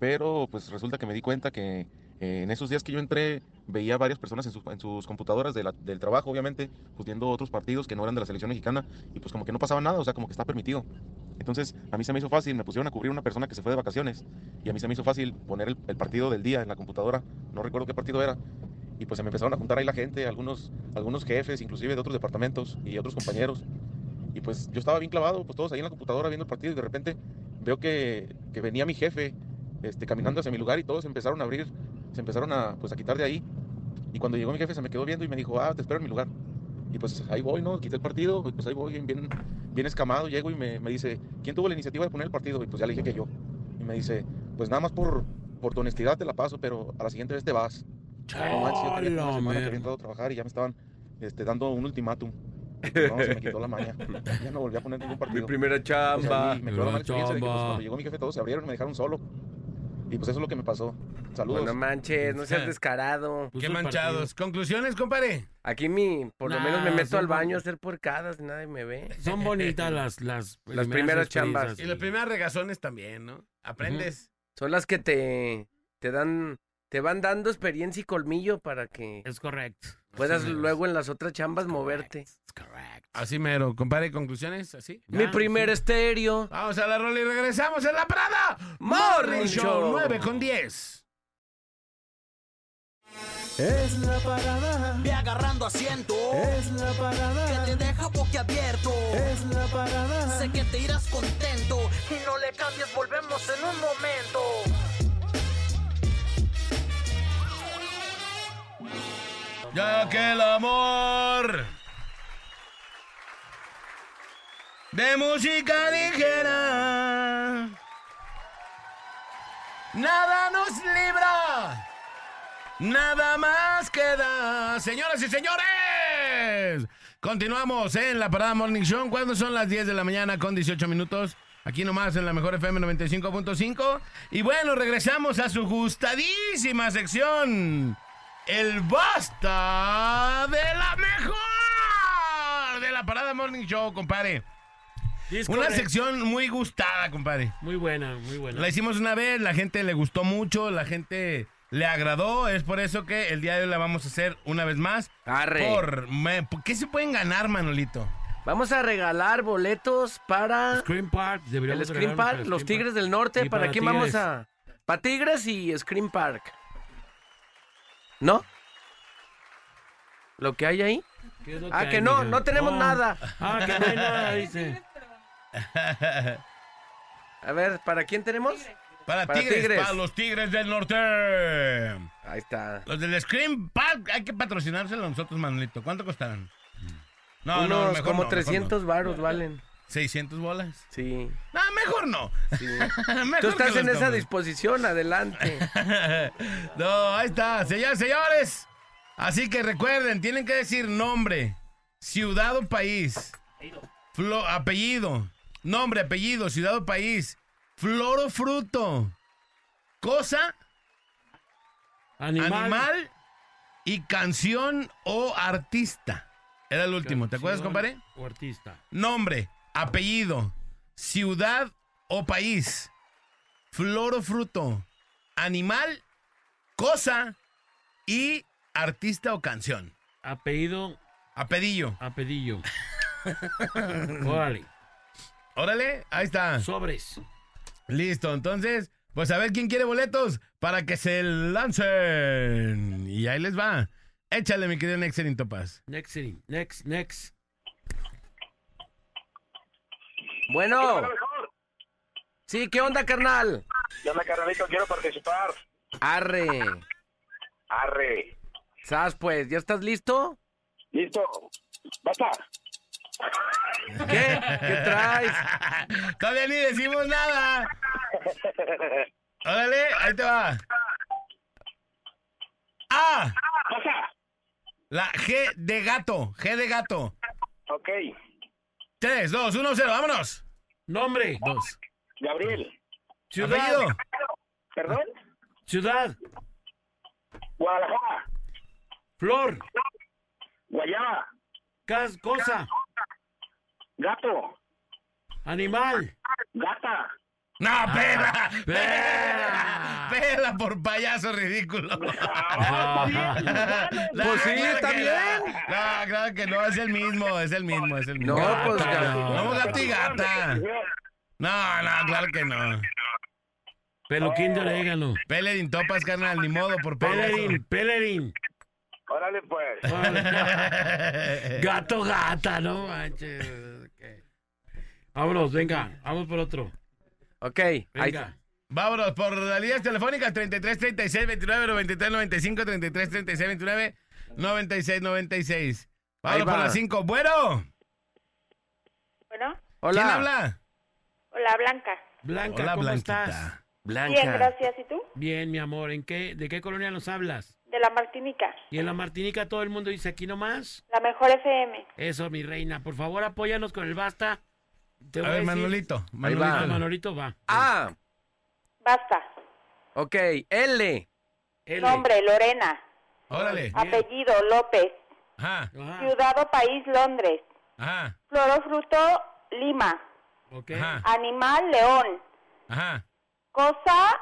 pero pues resulta que me di cuenta que eh, en esos días que yo entré veía varias personas en sus, en sus computadoras de la- del trabajo, obviamente, pues viendo otros partidos que no eran de la selección mexicana y pues como que no pasaba nada, o sea, como que está permitido. Entonces, a mí se me hizo fácil, me pusieron a cubrir una persona que se fue de vacaciones y a mí se me hizo fácil poner el, el partido del día en la computadora, no recuerdo qué partido era. Y pues se me empezaron a juntar ahí la gente, algunos, algunos jefes, inclusive de otros departamentos y otros compañeros. Y pues yo estaba bien clavado, pues todos ahí en la computadora viendo el partido y de repente veo que, que venía mi jefe este, caminando hacia mi lugar y todos empezaron a abrir, se empezaron a, pues, a quitar de ahí. Y cuando llegó mi jefe se me quedó viendo y me dijo, ah, te espero en mi lugar. Y pues ahí voy, ¿no? Quité el partido, y pues ahí voy, bien, bien escamado, llego y me, me dice, ¿quién tuvo la iniciativa de poner el partido? Y pues ya le dije que yo. Y me dice, pues nada más por, por tu honestidad te la paso, pero a la siguiente vez te vas. No manches, yo tenía una semana que había entrado a trabajar y ya me estaban este, dando un ultimátum. Pues, no, se me quitó la maña. Ya no volví a poner ningún partido. Mi primera Pues, chamba. me quedó la mala Primera experiencia de que, pues, cuando llegó mi jefe todos se abrieron y me dejaron solo. Y pues eso es lo que me pasó. Saludos. Bueno, manches, no seas descarado. Qué manchados. ¿Conclusiones, compadre? Aquí mi, por lo menos me meto al baño a hacer puercadas y nadie me ve. Son bonitas las, las, Las primeras chambas. Y las primeras regazones también, ¿no? Aprendes. Son las que te, te dan, te van dando experiencia y colmillo para que Es correcto. puedas luego en las otras chambas moverte. Así mero. Compadre, conclusiones, así. Mi primer estéreo. Vamos a la rola y regresamos en la Prada. Morning Show Show. 9 con 10. Es la parada. Ve agarrando asiento. Es la parada. Que te deja boquiabierto. Es la parada. Sé que te irás contento. Y no le cambies, volvemos en un momento. Ya que el amor de música ligera. Nada nos libra, nada más queda. Señoras y señores, continuamos en la Parada Morning Show. Cuando son las 10 de la mañana con 18 minutos. Aquí nomás en la mejor FM 95.5. Y bueno, regresamos a su gustadísima sección. El basta de la mejor de la Parada Morning Show, compadre. Una sección muy gustada, compadre. Muy buena, muy buena. La hicimos una vez, la gente le gustó mucho, la gente le agradó. Es por eso que el día de hoy la vamos a hacer una vez más. Arre. Por, me- ¿por ¿Qué se pueden ganar, Manolito? Vamos a regalar boletos para Scream Park. el deberíamos Scream regalarnos Park, los Tigres Park. del Norte. ¿Para, para quién vamos a...? Para Tigres y Scream Park. ¿No? ¿Lo que hay ahí? ¿Qué es lo Ah, hay, que no, no tenemos Oh. nada. Ah, que no hay nada, dice. A ver, ¿para quién tenemos? Para, Para tigres, Tigres. para los Tigres del Norte. Ahí está. Los del Scream Park, hay que patrocinárselo nosotros, Manolito. ¿Cuánto costarán? No, Unos no, mejor como no, mejor 300 no. varos valen. ¿600 bolas? Sí. No, mejor no. Mejor Tú estás en esa disposición, adelante. no, ahí está. Señores, señores. Así que recuerden, tienen que decir nombre, ciudad o país. Apellido. Nombre, apellido, ciudad o país. Flor o fruto. Cosa, Animal. animal, y canción o artista. Era el último. ¿Te acuerdas, compadre? O artista. Nombre, apellido, ciudad o país, flor o fruto, animal, cosa y artista o canción. Apellido. Apellido. Apellido. Órale. Órale, ahí está. Sobres. Listo, entonces, pues a ver quién quiere boletos para que se lancen. Y ahí les va. Échale, mi querido Nexerin Topaz. Next, next, next. Bueno. Sí, ¿qué onda, carnal? ¿Qué onda, carnalito? Quiero participar. Arre. Arre. ¿Sabes, pues? ¿Ya estás listo? Listo. Basta. ¿Qué? ¿Qué traes? Todavía ni decimos nada. Órale, ahí te va. A. La G de gato. G de gato. Ok. 3, 2, 1, 0, vámonos. Nombre. Dos. Gabriel. Ciudad. Apellido. ¿Perdón? Ciudad. Guadalajara. Flor. Guayaba. Cas, cosa. Gato. Animal. Gata. No, Ah, pela. Pela. Pela por payaso ridículo. No, Pues sí, bien. no. No, claro que no, es el mismo, es el mismo, es el mismo. No, pues, Gata. gato. No, gato y gata. No, no, claro que no. Peluquín de orégano. Pelerin topas, carnal, ni modo, por payaso. Pelerín, pelerín. Órale, pues. Gato, gata, no manches. Ok. Vámonos, venga, vamos por otro. Ok, ahí Venga. Vámonos por las líneas telefónicas 33 36 29 93 95 33 36 29 96 96. Ahí Vámonos por va. las 5. Bueno, Bueno, Hola. ¿quién habla? hola Blanca. Blanca, Hola, ¿cómo Blanquita. estás? Blanca. Bien, gracias. ¿Y tú? Bien, mi amor. ¿En qué, ¿De qué colonia nos hablas? De la Martinica, Y en la Martinica todo el mundo dice aquí nomás. la mejor FM. Eso, mi reina. Por favor, apóyanos con el basta. Te A ver, decir- Manolito. Ahí va. Ah, Manolito. Manolito va. A. Basta. Ok, L. L. Nombre, Lorena. Órale. Apellido, López. Ajá, Ajá. Ciudad o país, Londres. ajá, Flor o fruto, Lima. Ok. ajá, Animal, león. ajá. Cosa,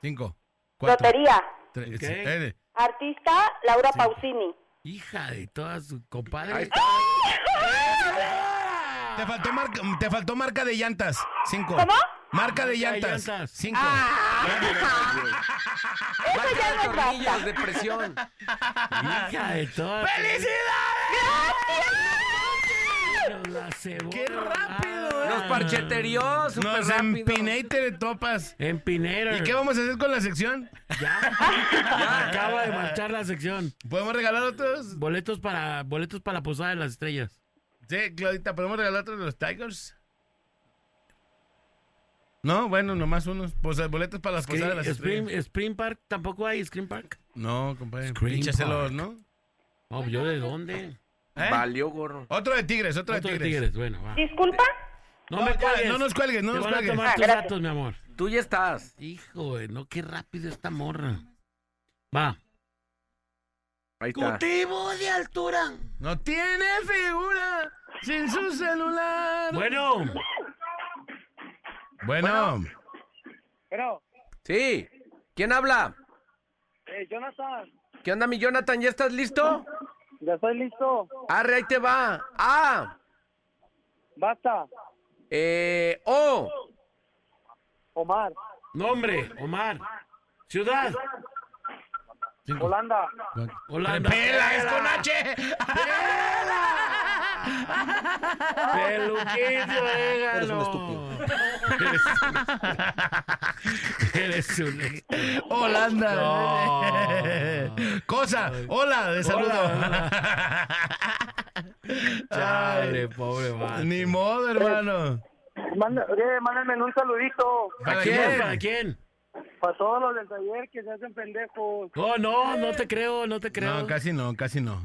5, 4, lotería. 3, Ok. Artista, Laura Pausini. Hija de todas sus compadres. Ahí está. Te faltó marca, te faltó marca de llantas. 5. ¿Cómo? Marca de llantas. llantas. 5. Eso Marca ya de no es tornillos basta. de presión. Hija de todas. Nos la cebó. ¡Qué rápido! Nos parcheterió súper Nos rápido. empiné y te topas. En Pinero. ¿Y qué vamos a hacer con la sección? Ya. Ya acaba de marchar la sección. ¿Podemos regalar otros? Boletos para, boletos para la posada de las estrellas. Sí, Claudita, ¿podemos regalar otro de los Tigers? No, bueno, nomás unos. Pues boletos para las posadas de las Spring, estrellas. Spring Park, ¿tampoco hay Screen Park? No, compadre. Park. ¿no? No, ¿yo de dónde? ¿Eh? Valió gorro. Otro de Tigres, otro, Otro de de Tigres. Tigres, bueno, va. Disculpa. No, No, me cuelgues. no nos cuelgues, no Te nos van a cuelgues. tomar Ah, tus gracias. datos, mi amor. Tú ya estás. Hijo, güey, no, qué rápido esta morra. Va. Ahí está. Cultivo de altura. No tiene figura sin su celular. Bueno, Bueno. Pero, Sí. ¿Quién habla? eh, Jonathan, ¿Qué onda, mi Jonathan? ¿Ya estás listo? ya estoy listo. Arre, ahí te va. Ah. Basta, Eh. O. Omar, nombre, Omar. Ciudad, Holanda, Holanda. ¡Pela, es con H! Peluquín, Eres un orégano. Eres un estúpido. Holanda. No. Cosa, hola, de saludo. Chale, pobre vato. Ni modo, hermano. Manda, oye, mándenme un saludito ¿Para ¿Para quién? ¿Para quién? para todos los del taller que se hacen pendejos. No, no, no te creo, no te creo. No, casi no, casi no.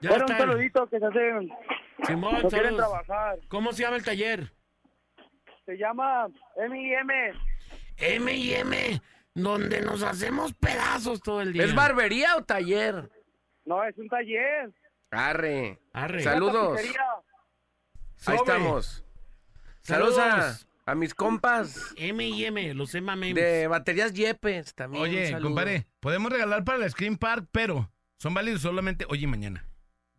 Ya Bueno, un saludito que se hacen, Simón, no quieren saludos. trabajar. ¿Cómo se llama el taller? Se llama M&M. M y M, donde nos hacemos pedazos todo el día. ¿Es barbería o taller? No, es un taller. Arre. Arre. Saludos. Ahí estamos. Saludos a, Saludos. a mis compas M y M, los Emma Memes. de baterías Yepes también. Oye, compadre, podemos regalar para el Screen Park, pero son válidos solamente hoy y mañana.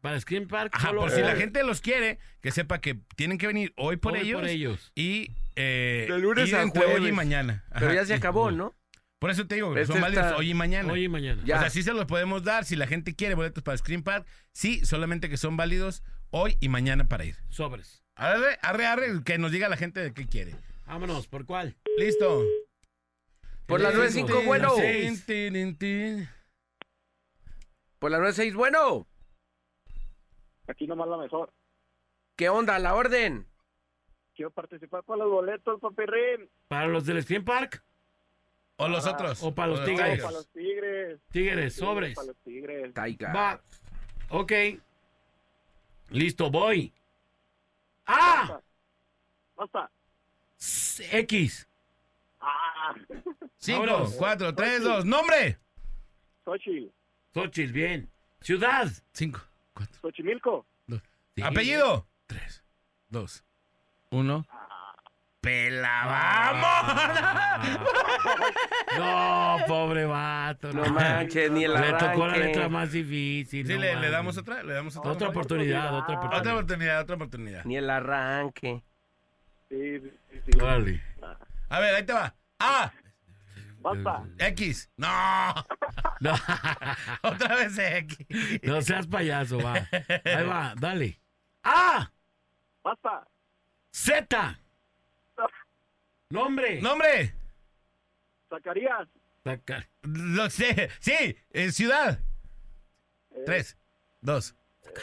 Para Screen Park, Ajá, solo por si la gente los quiere, que sepa que tienen que venir hoy por, Hoy ellos, por ellos. y eh, De lunes ir a entre hoy y mañana. Pero ya se y- acabó, ¿no? Por eso te digo, que Este son válidos está- hoy y mañana. Hoy y mañana. Ya. O sea, sí se los podemos dar si la gente quiere boletos para Screen Park. Sí, solamente que son válidos hoy y mañana para ir. Sobres. Arre, arre, arre, que nos diga la gente de qué quiere. Vámonos, ¿por cuál? Listo. Por la Sí, 95, sí, bueno. Por la 96, bueno. Aquí nomás la mejor. ¿Qué onda? La orden. Quiero participar con los boletos, papirrín. ¿Para los del Screen Park? O los otros. O para los O tigres. Para los tigres. Tigres, sobres. Para los tigres. Taiga. Va. Ok. Listo, voy. ¡Ah! Basta. X. Ah. Cinco, Vámonos. cuatro, tres, dos. ¡Nombre! Xochitl. Xochitl, bien. Ciudad. Cinco, cuatro, Xochimilco. dos. Sí. Apellido. Tres, dos, uno. ¡Pela, vamos! No, pobre vato. No manches, ni el Le tocó la arranque. letra más difícil. Sí, no le, damos otra, le damos otra. Otra oportunidad, otra Otra oportunidad. oportunidad, otra oportunidad. Ni el arranque. Sí, sí, sí, sí. Órale. A ver, ahí te va. A, Basta. X. No. No, Otra vez X. no seas payaso, va. Ahí va, dale. A, Basta. Z. Nombre. Nombre. Zacarías. Lo sé. Sí, eh, ciudad. Tres, dos,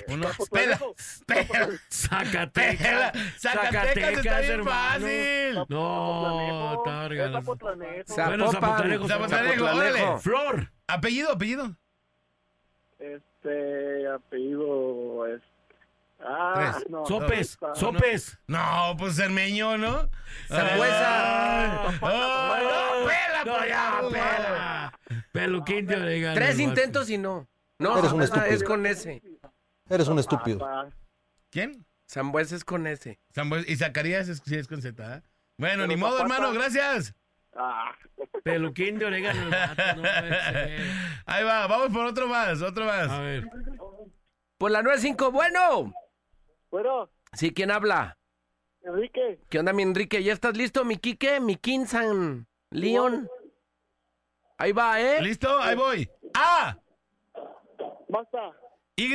uno. Pela. Pela. Zacatecas. Zacatecas está bien hermano. fácil. No, está. Bueno, Zapotlanejo, Zapotlanejo, Zapotlanejo. órale. Flor. Apellido, apellido. Este, apellido es... Ah, Tres. no. Sopes. no, Sopes. No, pues cermeño, ¿no? Zambuesa. Ay, no, pela, No, ya, no, pela. Peluquín de orégano. Tres intentos y no. No, Eres un Zambuesa estúpido. es con ese. Eres un estúpido. Basta. ¿Quién? Zambuesa es con ese. Y Zacarías es, sí es con Z. ¿eh? Bueno, Pero ni modo, hermano, gracias. Ah, Peluquín de orégano. no. Ahí va, vamos por otro más, otro más. A ver. Por la 95, bueno. Bueno, Sí, ¿quién habla? Enrique. ¿Qué onda, mi Enrique? ¿Ya estás listo, mi Quique? Mi Kinsan León. Ahí va, ¿eh? ¿Listo? Ahí voy. A, Basta. Y.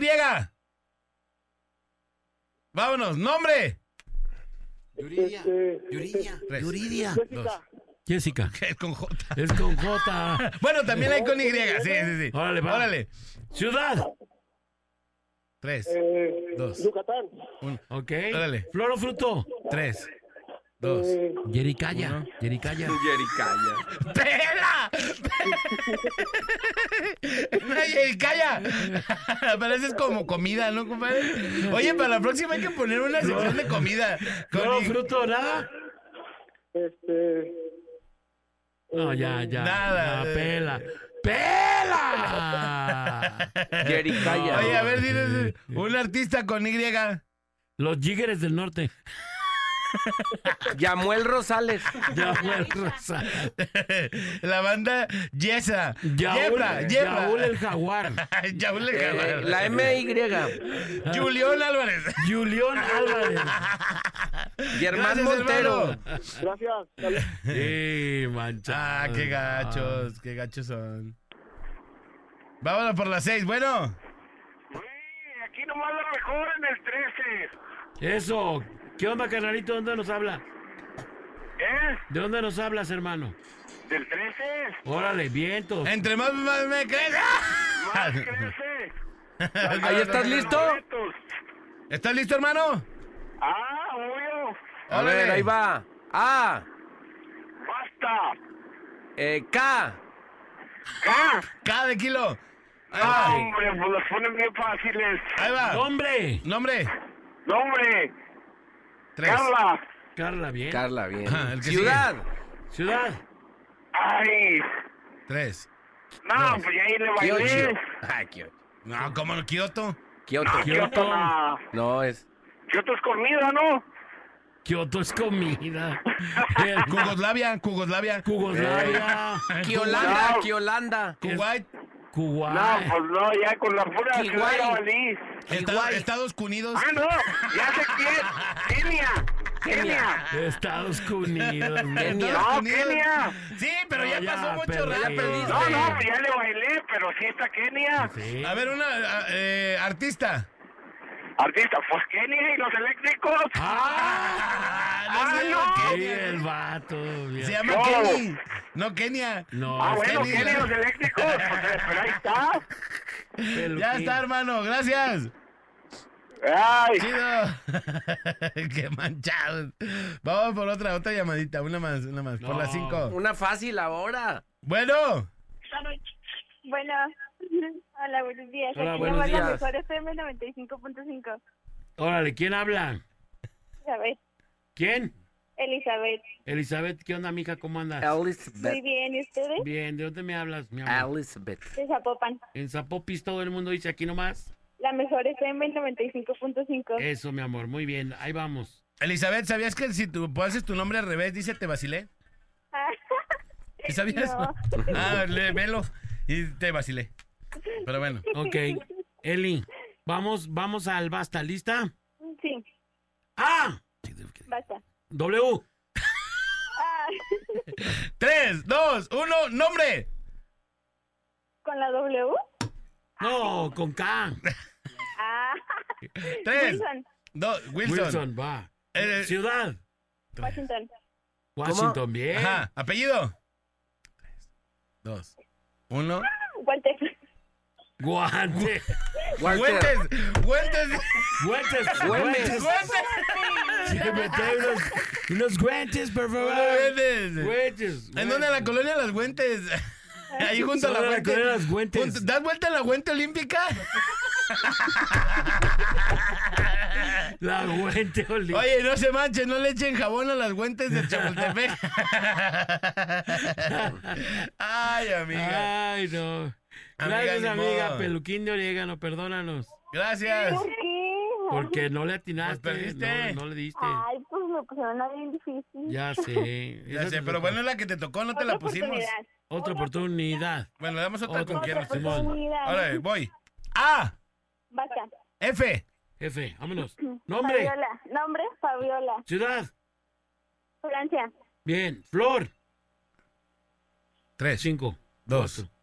Vámonos, nombre. Yuridia. Este, Yuridia. Tres, Yuridia. dos. Jessica. Es con J. Es con J. Bueno, también hay con Y. Sí, sí, sí. Órale, va. Órale. Ciudad. Tres. Eh, Dos. Yucatán. Un. Ok. Órale. ¿Flor o fruto? Tres. Dos. Jericaya. Jericaya. Jericaya. ¡Pela! Oye, calla. Pero eso es como comida, ¿no, compadre? Oye, para la próxima hay que poner una sección de comida. ¿Flor o fruto? ¿Nada? Este. No, ya, ya. Nada. ya, pela. ¡Pela! Jericaya. Oye, a ver, diles un artista con Y. Los Jigueres del Norte. Yamuel Rosales. Yamuel Rosales. La banda Yesa. Yaúl. Yaúl el Jaguar. Yaúl el Eh, Jaguar. la MY. Julián Álvarez. Julián Álvarez. Germán Gracias, Montero. hermano. Gracias. Sí, mancha. Ah, qué gachos, qué gachos son. Vámonos por las seis, bueno. Aquí nomás lo mejor en el 13. Eso. ¿Qué onda, carnalito? ¿De dónde nos habla? ¿Eh? ¿De dónde nos hablas, hermano? ¿Del 13? Órale, vientos. Entre más, más me crees. Más crece. ¿Ahí estás listo? ¿Estás listo, hermano? Ah, obvio. A ver, ahí va. A. Basta. Eh, K. K. K de kilo. Ahí Ah, va. hombre, pues los ponen bien fáciles. Ahí va. ¡Nombre! Nombre. Nombre. Tres. Carla. Carla, bien. Carla, bien. Ajá, el que Ciudad. Ciudad. Ay. Tres. No, pues ya ahí le bailé. Kiocho. Ay, Kioto. No, como el Kioto. Kioto. No, Kioto no. No, es. Kioto es comida, ¿no? Kioto es comida. Jugoslavia, Jugoslavia. Jugoslavia. Kiolanda, No. Kiolanda. Kuwait. Kuwait. No, pues no, ya con la pura Kiwai. ciudad. Estados, Estados Unidos. Ah, no, ya sé quién. Kenia. Kenia. Estados Unidos. Kenia. No, Unidos. Kenia. Sí, pero ya, No, ya pasó mucho perdí. rato. Ya perdiste. No, no, ya le bailé, pero sí está Kenia. Sí. A ver, una eh, artista. Artista, pues Kenia y los eléctricos. Ah, Ah, se no. llama Sí, Kenia. el vato. Se llama No. Kenny. No Kenia. No, Ah, bueno, Kenia. Kenia y los eléctricos. Pues, pero ahí está. peluquín. Ya está, hermano. Gracias. Ay. Chido. Qué manchados. Vamos por otra, otra llamadita. Una más, una más. Por No. las cinco. Una fácil ahora. Bueno. Bueno, hola, buenos días. Hola, Aquí buenos días. mejor FM 95.5. Órale, ¿quién habla? Elizabeth, ¿Quién? Elizabeth, Elizabeth, ¿qué onda, mija? ¿Cómo andas? muy Elizabeth. bien, ¿y ustedes? Bien, ¿de dónde me hablas, mi amor? Elizabeth. De Zapopan. En Zapopis todo el mundo dice aquí nomás. La mejor FM 95.5. Eso, mi amor, muy bien, ahí vamos. Elizabeth, ¿sabías que si tú haces tu nombre al revés, dice te vacilé? ¿Sí sabías? No. Ah, le, velo. Y te vacilé. Pero bueno. Ok, Eli, vamos, vamos al basta, ¿lista? Sí, ¡Ah! basta. W. Ah, Tres, dos, uno, nombre. ¿Con la W? No, con K. Ah, Tres, Wilson, dos, Wilson. Wilson, va. Eh, Ciudad. Washington. Washington, bien. Ajá, apellido. Tres, dos, uno. Walter. Guante. Guentes, guentes, Guantes. Güemes. Guantes. Sí, mete unos, unos guantes, por favor. Guentes. Guantes. ¿En dónde? En la colonia Las Güentes. Ahí junto a la la colonia Las. Junto- ¿Das vuelta a la fuente olímpica? La guante olímpica. Oye, no se manchen, no le echen jabón a las güentes de Chapultepec. Ay, amiga. Ay, no. Amiga, Gracias, amiga. modo. Peluquín de orégano, perdónanos. Gracias. ¿Por qué? Porque no le atinaste. Pues perdiste. No, no le diste. Ay, pues me pusieron a bien difícil. Ya sé. Ya sé, pero bueno, es la que te tocó, no te la pusimos. oportunidad. Otra oportunidad. Bueno, le damos otra Otra con Simón. oportunidad. Ahora voy. A, Basta. F, Jefe, vámonos. Nombre. Fabiola. Nombre, Fabiola. Ciudad. Francia. Bien. Flor. tres, Cinco. dos, Cuatro.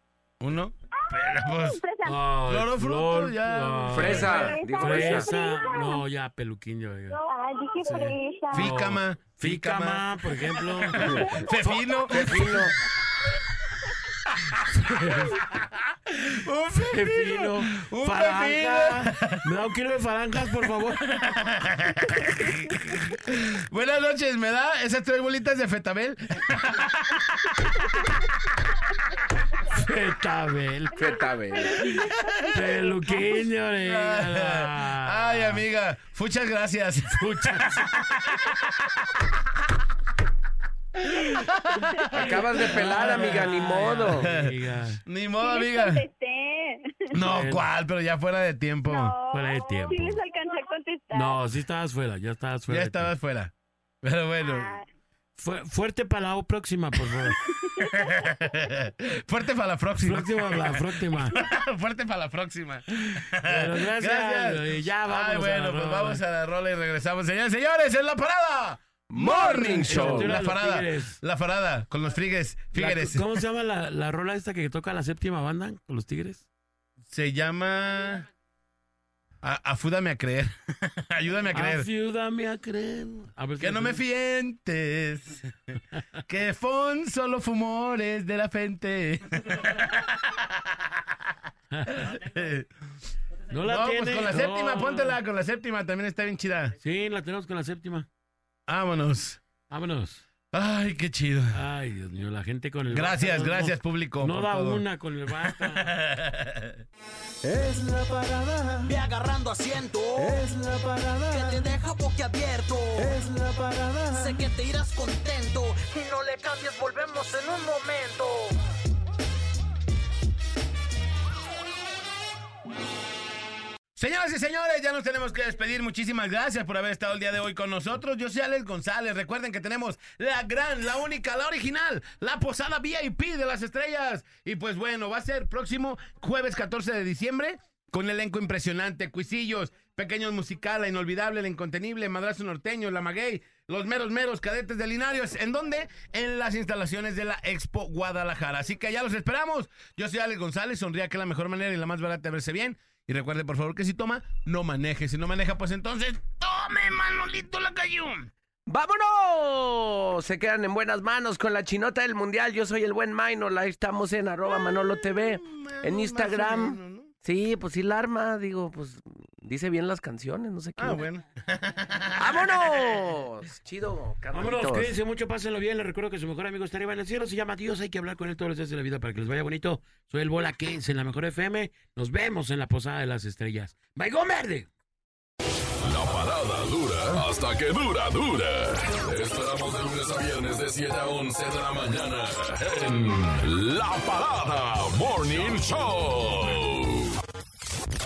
uno. Pero pues, Fresa. Ay, Flor o fruto, flor, ya. ay. Fresa. Dijo fresa. Fresa. No, ya, peluquín. Ya. Ay, dije fresa. fícama, fícama, Fícama, por ejemplo. fefino, Pepino. Un pepino. Un Faranja. Me da un kilo de faranjas, por favor. Buenas noches, ¿me da esas tres bolitas de fetabel? Fetabel. Fetabel. Peluquín. Ay, amiga, muchas gracias. Muchas. Acabas de pelar, amiga, ni modo. Amiga. Ni modo, amiga. No, Bueno. ¿cuál? Pero ya fuera de tiempo. No, Fuera de tiempo. Sí les alcancé a contestar. No, sí estabas fuera, ya estabas fuera. Ya estabas fuera. Pero bueno. Ah. Fu- fuerte para la próxima, por favor. Fuerte para la próxima. Próxima, la próxima. Fuerte para la próxima. Bueno, gracias. Y ya vámonos Ay, a bueno, la pues rola. vamos a la rola y regresamos. Señores, señores, en la parada. Morning Show. Los La. Tigres. La parada con los frigues. La- Figueres. ¿Cómo se llama la, la rola esta que toca la séptima banda con los Tigres? Se llama. A- Afúdame a creer. Ayúdame a creer. Ayúdame a creer. A ver si Que no me fientes. que son solo fumores de la frente. No la no, tiene. pues con la No. séptima, póntela. Con la séptima también está bien chida. Sí, la tenemos con la séptima. Vámonos. Vámonos. Ay, qué chido. Ay, Dios mío, la gente con el Gracias, basta, no- gracias, público. No da todo. una con el basta. Es la parada. Ve agarrando asiento. Es la parada. Que te deja boquiabierto. Es la parada. Sé que te irás contento. Y no le cambies, volvemos en un momento. Señoras y señores, ya nos tenemos que despedir. Muchísimas gracias por haber estado el día de hoy con nosotros. Yo soy Alex González. Recuerden que tenemos la gran, la única, la original, la posada VIP de las estrellas. Y pues bueno, va a ser próximo jueves 14 de diciembre con elenco impresionante, cuisillos, pequeños musical, la inolvidable, la incontenible, madrazo norteño, la maguey, los meros meros cadetes de Linarios. ¿En dónde? En las instalaciones de la Expo Guadalajara. Así que ya los esperamos. Yo soy Alex González. Sonría que es la mejor manera y la más barata de verse bien. Y recuerde, por favor, que si toma, no maneje. Si no maneja, pues entonces, tome, Manolito la cayó. ¡Vámonos! Se quedan en buenas manos con la chinota del mundial. Yo soy el buen Minor. Ahí estamos en arroba Manolo TV. En Instagram. Sí, pues sí la arma. Digo, pues dice bien las canciones. No sé qué. Ah, bueno. ¡Vámonos! Chido, Vámonos, carnalitos. cuídense mucho, pásenlo bien. Les recuerdo que su mejor amigo está arriba en el cielo. Se llama Dios. Hay que hablar con él todos los días de la vida para que les vaya bonito. Soy el Bola Kens en la mejor FM. Nos vemos en la Posada de las Estrellas. ¡Baigón verde! La parada dura hasta que dura, dura. Esperamos de lunes a viernes de 7 a 11 de la mañana en La Parada Morning Show.